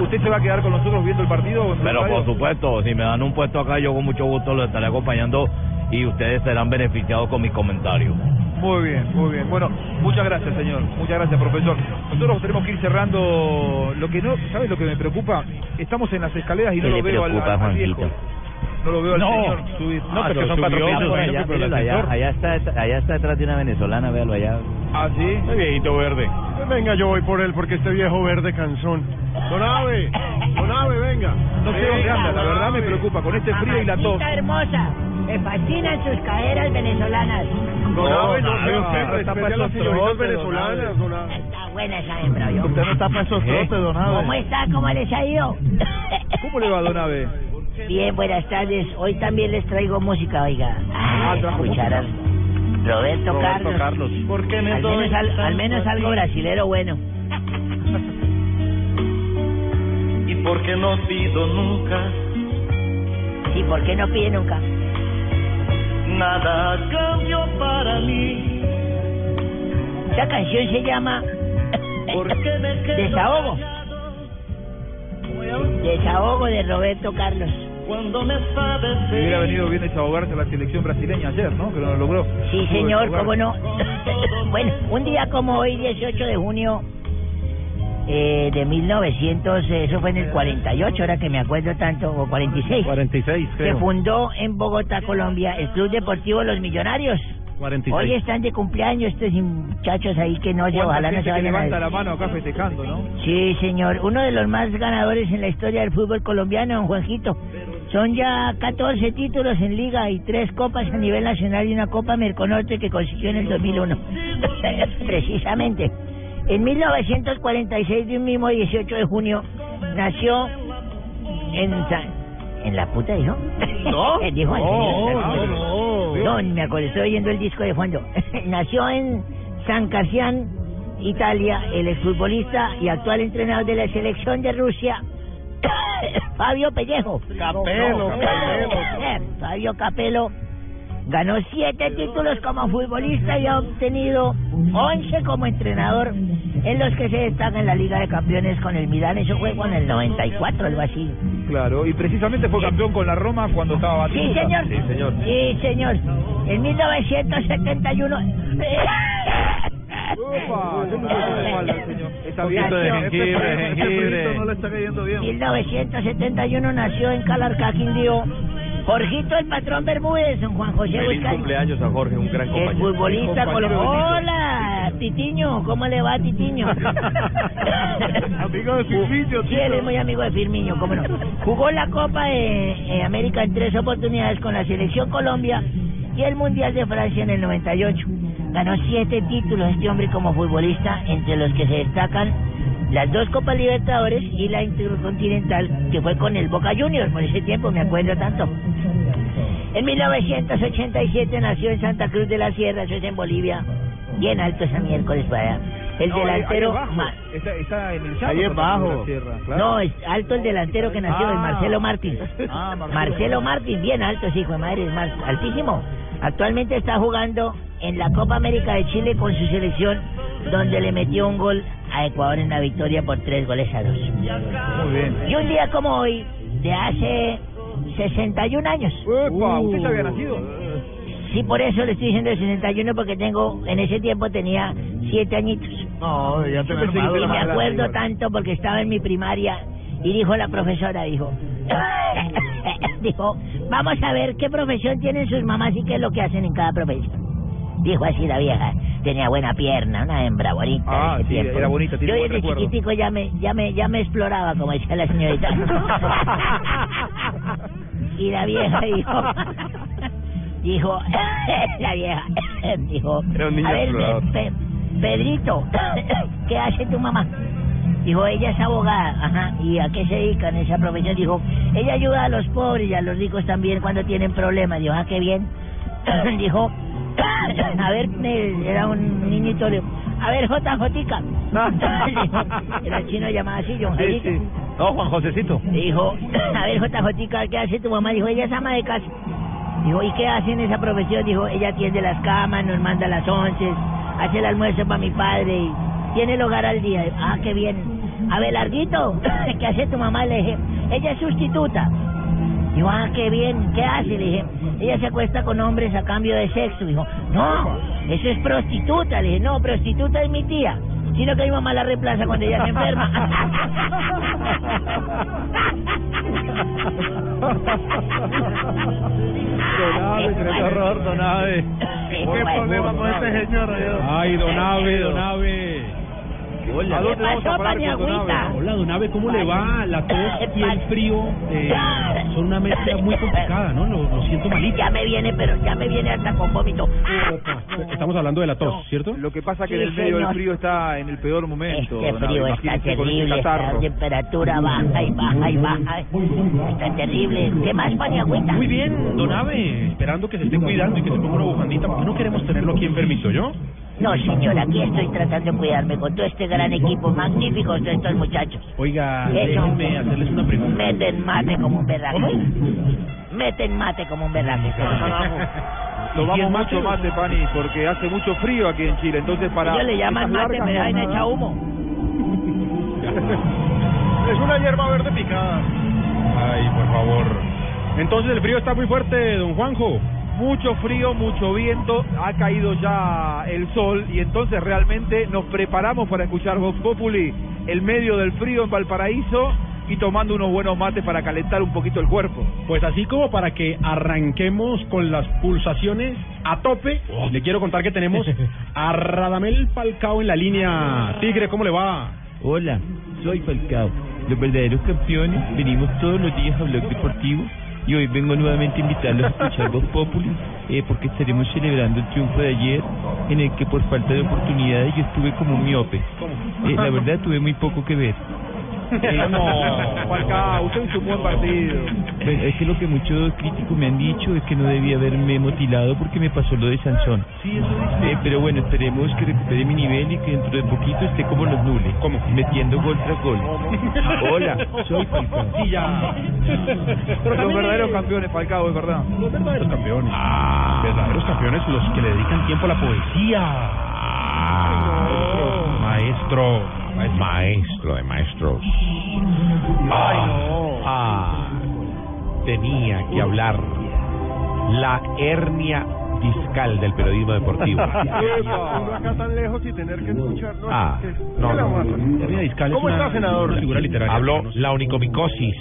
¿Usted se va a quedar con nosotros viendo el partido? Pero por supuesto, si me dan un puesto acá, yo con mucho gusto lo estaré acompañando y ustedes serán beneficiados con mis comentarios. Muy bien, muy bien. Bueno, muchas gracias, señor. Muchas gracias, profesor. Nosotros tenemos que ir cerrando. Lo que no, ¿sabes lo que me preocupa? Estamos en las escaleras y no ¿Qué lo veo al, preocupa, al- al. No lo veo al No. señor subir. No, pero son cuatro pisos, por señor, allá, allá, está, allá está detrás de una venezolana, véalo allá. Ah, sí. El viejito verde. Venga, yo voy por él porque este viejo verde cansón. Don Ave, Don Ave, venga. No sé dónde anda, la verdad me preocupa con este frío y la tos. Hermosa, me fascinan sus caderas venezolanas. Don Ave, no, usted usted no está respete para a las esos señoritas venezolanas, Ave. Don Ave. Está buena esa hembra, yo. Usted no para esos trotes, don Ave. ¿Cómo está? ¿Cómo les ha ido? ¿Cómo le va, don Ave? Bien, buenas tardes. Hoy también les traigo música, oiga. Ah, escuchar a Roberto, Roberto Carlos. Carlos. ¿Por qué me Al menos, al, menos algo brasilero bueno. ¿Y por qué no pido nunca Sí, ¿por qué no pide nunca? nada a cambio para mí? Esta canción se llama ¿Por qué me quedo Desahogo. Desahogo de Roberto Carlos. Cuando me sabes Si hubiera venido bien desahogarse a la selección brasileña ayer, ¿no? Que no lo logró. Sí, Pudo señor, cómo no. bueno, un día como hoy, 18 de junio eh, de 1900, eh, eso fue en el 48, ahora que me acuerdo tanto, o 46. 46, Se creo. fundó en Bogotá, Colombia, el Club Deportivo Los Millonarios. 46. Hoy están de cumpleaños estos muchachos ahí que no, se- ¿Cuánta ojalá no se vayan levanta a... la mano acá festejando, ¿no? Sí, señor. Uno de los más ganadores en la historia del fútbol colombiano, don Juanjito. Son ya 14 títulos en liga y tres copas a nivel nacional y una copa Merconorte que consiguió en el 2001. Precisamente. En 1946, de un mismo 18 de junio, nació en San... ¿En la puta dijo? No. dijo el No, señor. no, no. No, me acuerdo, estoy oyendo el disco de fondo. Nació en San Carcián, Italia, el exfutbolista y actual entrenador de la selección de Rusia, Fabio Pellejo. Capelo, Capelo. Fabio Capello ganó siete títulos como futbolista y ha obtenido once como entrenador, en los que se destaca en la Liga de Campeones con el Milán. Eso fue con el 94, algo así. Claro, y precisamente fue campeón con la Roma cuando estaba Sí, Batistuta. señor. Sí, señor. Sí, señor. En 1971. Opa, yo la espalda, señor. Está bien. Poquito de Nació- jengibre, Este jengibre. no le está cayendo bien. 1971 nació en Calarcá, Quindío. Jorgito, el patrón Bermúdez, don Juan José Feliz cumpleaños a Jorge, un gran El compañero. futbolista colombiano. Hola, Titiño, ¿cómo le va, Titiño? Amigo de Firmino, Sí, él es muy amigo de Firmiño, ¿cómo no? Jugó la Copa de eh, América en tres oportunidades con la Selección Colombia y el Mundial de Francia en el 98. Ganó siete títulos este hombre como futbolista, entre los que se destacan las dos Copas Libertadores y la Intercontinental, que fue con el Boca Juniors, por ese tiempo me acuerdo tanto. En 1987 nació en Santa Cruz de la Sierra, eso es en Bolivia, bien alto esa miércoles para allá. El No, ahí- ahí delantero... abajo. Ma- Está, está en el Ahí sierra, claro. No, es alto el delantero que nació, el Ah. Marcelo Martín. Ah, Marcelo. Marcelo Martín, bien alto, ese hijo de madre, es más altísimo. Actualmente está jugando en la Copa América de Chile con su selección, donde le metió un gol a Ecuador en la victoria por tres goles a dos. Muy bien. Y un día como hoy, de hace 61 años. Uepa, ¿usted ya había nacido? Sí, por eso le estoy diciendo el 61 porque tengo, en ese tiempo tenía siete añitos. No, ya te Y me acuerdo tanto porque estaba en mi primaria y dijo la profesora, dijo, dijo, vamos a ver qué profesión tienen sus mamás y qué es lo que hacen en cada profesión. Dijo así la vieja, tenía buena pierna, una hembra bonita. Ah, sí, tiempo. era bonita, Yo desde recuerdo. chiquitico ya me, ya me, ya me exploraba, como decía la señorita. y la vieja dijo, dijo, la vieja, dijo, Era un niño a ver, explorador. Pe- Pedrito, ¿qué hace tu mamá? Dijo, ella es abogada, ajá, ¿y a qué se dedica en esa profesión? Dijo, ella ayuda a los pobres y a los ricos también cuando tienen problemas. Dijo, ah, qué bien. Dijo, a ver, era un niñito, dijo, a ver, JJ. Era chino llamado así, John Jairito. No, Juan Josecito. Dijo, a ver, JJ, ¿qué hace tu mamá? Dijo, ella es ama de casa. Dijo, ¿y qué hace en esa profesión? Dijo, ella atiende las camas, nos manda las once, hace el almuerzo para mi padre y tiene el hogar al día. Ah, qué bien. A ver, Larguito, ¿qué hace tu mamá? Le dije, ella es sustituta. Dijo, ah, qué bien, ¿qué hace? Le dije, ella se acuesta con hombres a cambio de sexo. Dijo, no, eso es prostituta. Le dije, no, prostituta es mi tía. Sino que mi mamá la reemplaza cuando ella se enferma. Donave, tremendo error, Donave. ¿Qué problema con este señor? Ay, Donave, Donave. Hola. ¿A dónde ¿Qué vamos a pasó, parar con? Donave? Hola, Donave, ¿cómo le va? La tos y el frío eh, son una mezcla muy complicada, ¿no? Lo, lo siento malito. Ya me viene, pero ya me viene hasta con vómito. Estamos hablando de la tos, ¿cierto? Lo que pasa es que Sí, en el medio del frío está en el peor momento. Este don frío Abe, está terrible, esta catarro. temperatura baja y baja y baja. Está terrible. ¿Qué más, Paniagüita? Muy bien, Donave, esperando que se esté cuidando y que se ponga una bufandita, porque no queremos tenerlo aquí enfermito, ¿yo? No, señor, aquí estoy tratando de cuidarme con todo este gran equipo magnífico de estos muchachos. Oiga, déjenme hacerles una pregunta. Meten mate como un berraco. Meten mate como un berraco. Tomamos mucho mate, Pani, porque hace mucho frío aquí en Chile. Entonces, para. Ellos le llaman mate, pero ahí echa humo. Es una hierba verde picada. Ay, por favor. Entonces el frío está muy fuerte, don Juanjo. Mucho frío, mucho viento, ha caído ya el sol y entonces realmente nos preparamos para escuchar Vox Populi, el medio del frío en Valparaíso y tomando unos buenos mates para calentar un poquito el cuerpo. Pues así como para que arranquemos con las pulsaciones a tope, le quiero contar que tenemos a Radamel Falcao en la línea. Tigre, ¿cómo le va? Hola, soy Falcao. Los verdaderos campeones venimos todos los días a Blog Deportivo y hoy vengo nuevamente a invitarlos a escuchar Voz Populi eh, porque estaremos celebrando el triunfo de ayer en el que por falta de oportunidades yo estuve como un miope. Eh, la verdad tuve muy poco que ver. Falcao, usted hizo un buen partido. Es que lo que muchos críticos me han dicho es que no debía haberme motilado porque me pasó lo de Sansón. Eh, pero bueno, esperemos que recupere mi nivel y que dentro de poquito esté como los nules, metiendo gol tras gol. Hola, soy Falcao. Sí, ya. Los verdaderos campeones, Falcao, es verdad. Los verdaderos campeones. Verdaderos campeones los que le dedican tiempo a la poesía. Maestro. Maestro de maestros. Ah, tenía que hablar. La hernia discal del periodismo deportivo. Uno acá tan lejos y tener que escuchar. No, Ah, ¿qué- no, qué no. es ¿Cómo una- está, senador? figura literaria. Habló la onicomicosis.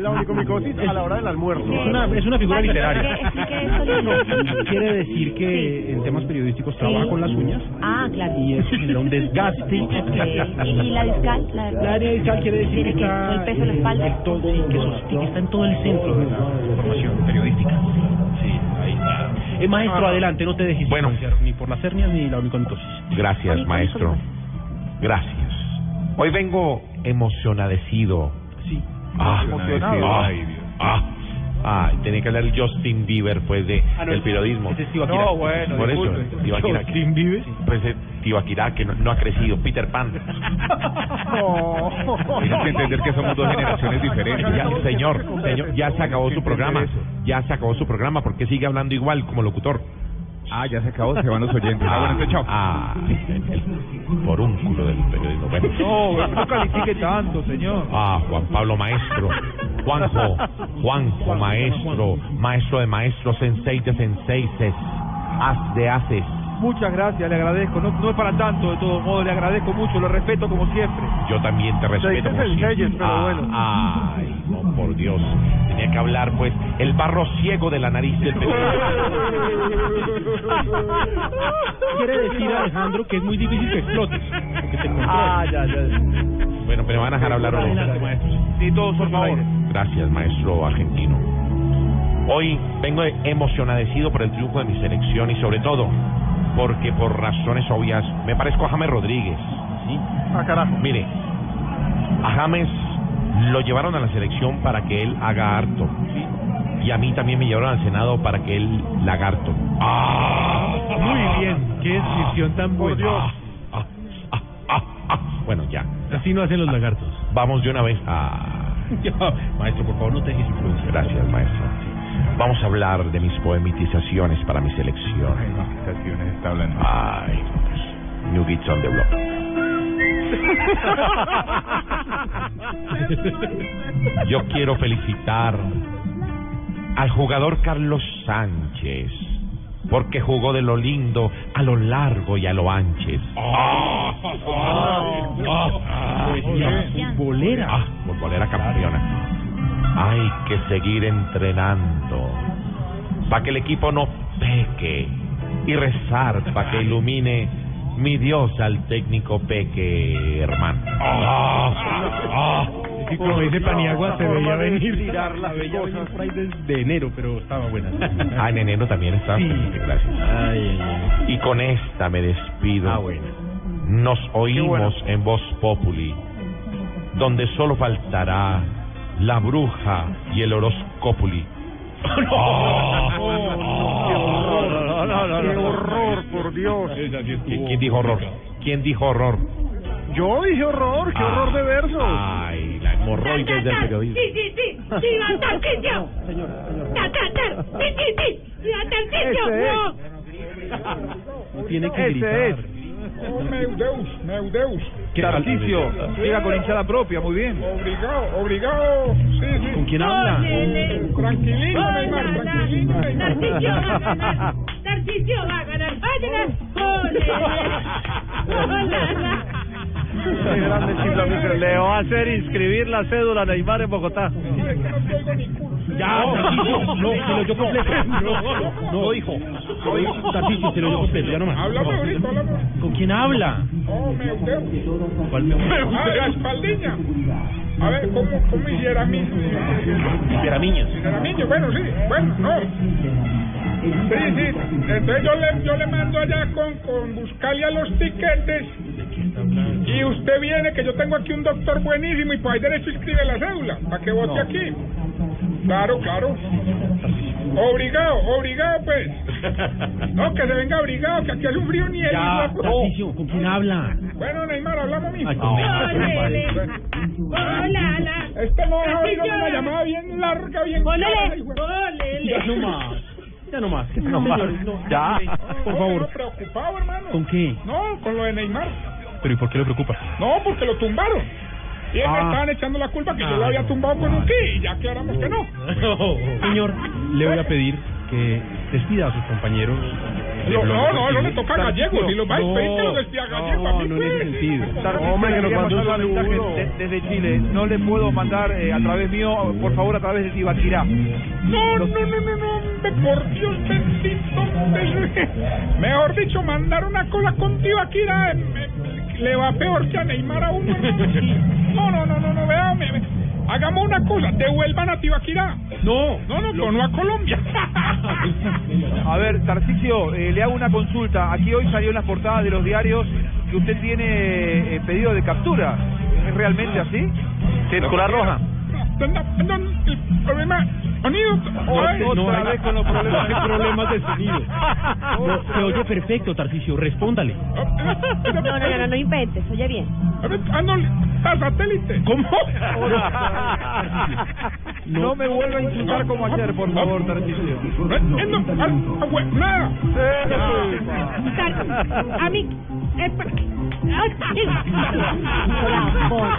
La onicomicosis a la hora del almuerzo. Es una, es una figura literaria. Quiere decir que en temas periodísticos trabaja con las uñas Ah, claro. y eso genera un desgaste. ¿Y, la discal? La, La área discal quiere decir que está todo el peso en la espalda. que, sostiene- que está en todo el centro de la información periodística. Sí, ahí está. Eh, maestro, Ajá. adelante, no te dejes Bueno. ni por las hernias ni la onicomicosis. Gracias, maestro. Gracias. Hoy vengo emocionadecido. Sí. Ah, Emocionado. ah, Ay, Dios. ah, ah, tenía que hablar Justin Bieber, pues, de, Ah, no, del periodismo. ese es. No, bueno, Por eso, disculpe. Tibaquirá. ¿Justin Bieber? Pues, eh, Tibaquirá, que no, no ha crecido. Peter Pan. Tienes que entender que somos dos generaciones diferentes. Ya, señor, señor, ya se acabó su programa. Ya se acabó su programa. ¿Por qué sigue hablando igual como locutor? Ah, ya se acabó, se van los oyentes. Ah, bueno, entonces chao. Ah, el, porúnculo del periodismo. Bueno. No, no califique tanto, señor. Ah, Juan Pablo Maestro, Juanjo, Juanjo Maestro, maestro de maestros, sensei de senseises, haz de haces. Muchas gracias, le agradezco. No, no es para tanto, de todos modos, le agradezco mucho, lo respeto como siempre. Yo también te respeto. como senseyes, siempre. pero Ah, bueno. Ay, no, por Dios. Tenía que hablar, pues, el barro ciego de la nariz del Quiere decir, Alejandro, que es muy difícil que explotes. te Ah, ya, ya. Bueno, pero van a dejar hablar maestro. Sí, todos por favor. Gracias, maestro argentino. Hoy vengo emocionadecido por el triunfo de mi selección y sobre todo porque por razones obvias me parezco a James Rodríguez. ¿sí? Ah, carajo. Mire, a James lo llevaron a la selección para que él haga harto. ¿sí? Y a mí también me llevaron al Senado para que él lagarto. ¡Ah! Muy bien, qué descripción tan buena. Ah, ah, ah, ah. Bueno, ya. Así no hacen los lagartos. Vamos de una vez a... maestro, por favor, no te dejes influenciar. Gracias, maestro. Vamos a hablar de mis poemitizaciones para mi selección. está hablando. Ay, pues, New Beats on the Block. Yo quiero felicitar al jugador Carlos Sánchez, porque jugó de lo lindo a lo largo y a lo anches. Ah, Poesía futbolera. Ah, futbolera campeona. Hay que seguir entrenando para que el equipo no peque y rezar para que ilumine mi Dios al técnico peque, hermano. Ah, ah. Sí, como dice Paniagua, se veía venir. Tirar las cosas. por ahí desde enero, pero estaba buena. Ah, en enero también está. Sí. Gracias. Ay, ay, ay. Y con esta me despido. Ah, bueno. Nos oímos bueno. en Voz Populi, donde solo faltará la bruja y el horoscópuli. Qué horror, qué horror, por Dios. ¿Quién, dijo horror? ¿Quién dijo horror? Yo dije horror, qué horror de versos. Ay, la hemorroides del periodismo. Sí, sí, sí. Sí, va Tarcisio. Ta, ta, ta. Sí, sí, sí. Tarcisio. No. No tiene que gritar. Oh, meu Deus, meu Deus. Tarcisio, siga con hinchada propia, muy bien. Obrigado, obrigado. Sí, sí. ¿Con quién habla? Tranquilino, Neymar, tranquilino, Neymar. Tarcisio va a ganar. Tarcisio va a ganar. Va a ganar. Hola. Qué grande chiflamicro. Le va a hacer inscribir la cédula a Neymar en Bogotá. Ya, Tarcisio, no, se lo yo completo. No, no, hijo. No, hijo. Tarcisio, se lo yo completo, ya no más. Háblame ahorita, háblame. ¿Con quién habla? Oh, meu Deus. ¿Cuál me Ah, la espaldiña. A ver, ¿cómo, cómo hiciera mi... Pieramiño, bueno, sí, bueno, no. Sí, sí, entonces yo le, yo le mando allá con, con buscarle a los tiquetes y usted viene que yo tengo aquí un doctor buenísimo y pues ahí derecho inscribe la cédula para que vote aquí. Claro, claro. Obligado, obligado pues. No, que se venga obligado, que aquí hace un frío ni el Ya, ¿con quién habla? Bueno, Neymar, hablamos mismo. Ay, con Neymar, Ólele. compadre. Hola, hola. Este no deja oír Tarcisio. una llamada bien larga, bien clara, hijo. Ya no más. Ya no más. No más. Ya. Por No, favor. preocupado, hermano. ¿Con qué? No, con lo de Neymar. ¿Pero y por qué le preocupa? No, porque lo tumbaron. Y ellos me Ah. estaban echando la culpa que yo Ah, lo había no. tumbado con un ki y ya aclaramos que no. Señor, le voy a pedir que despida a sus compañeros. No, no, no, Deportivo. le toca a Gallego. Si lo vais a pedir que lo No, despida a Gallego. No, no en ese sentido. Hombre, que nos mandó un Mandar mensajes saludo. de- desde Chile. No le puedo mandar eh, a través mío, por favor, a través de Tibaquirá. No, no, no, no, no, hombre, por Dios bendito. Mejor dicho, mandar una cosa contigo aquí le va peor que a Neymar a uno. No, no, no, no, no, vea, hagamos una cosa, devuelvan a Tibaquirá. No, No, no, no, no a Colombia. A ver, Tarcicio, eh, le hago una consulta. Aquí hoy salió en las portadas de los diarios que usted tiene eh, pedido de captura. ¿Es realmente así? Circular roja. No, no, no, el problema, sonido. Ay, Otra vez con los problemas, hay problemas de sonido. No, se oye perfecto, Tarcicio, respóndale. No, no, no, no, no inventes, oye bien. Ah, no, satélite. ¿Cómo? No me vuelva a insultar como ayer, por favor, Tarcicio. Eh, eh, no, ah, ah, nada. A mí. eh,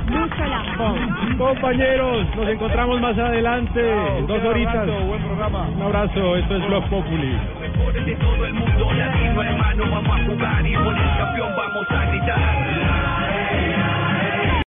mucho lambón. Compañeros, nos encontramos más adelante, Chao, dos horitas. Abrazo, buen programa. Un abrazo, esto es Blog Populi. Mejores de todo el mundo latino, hermano, vamos a jugar y por el campeón vamos a gritar.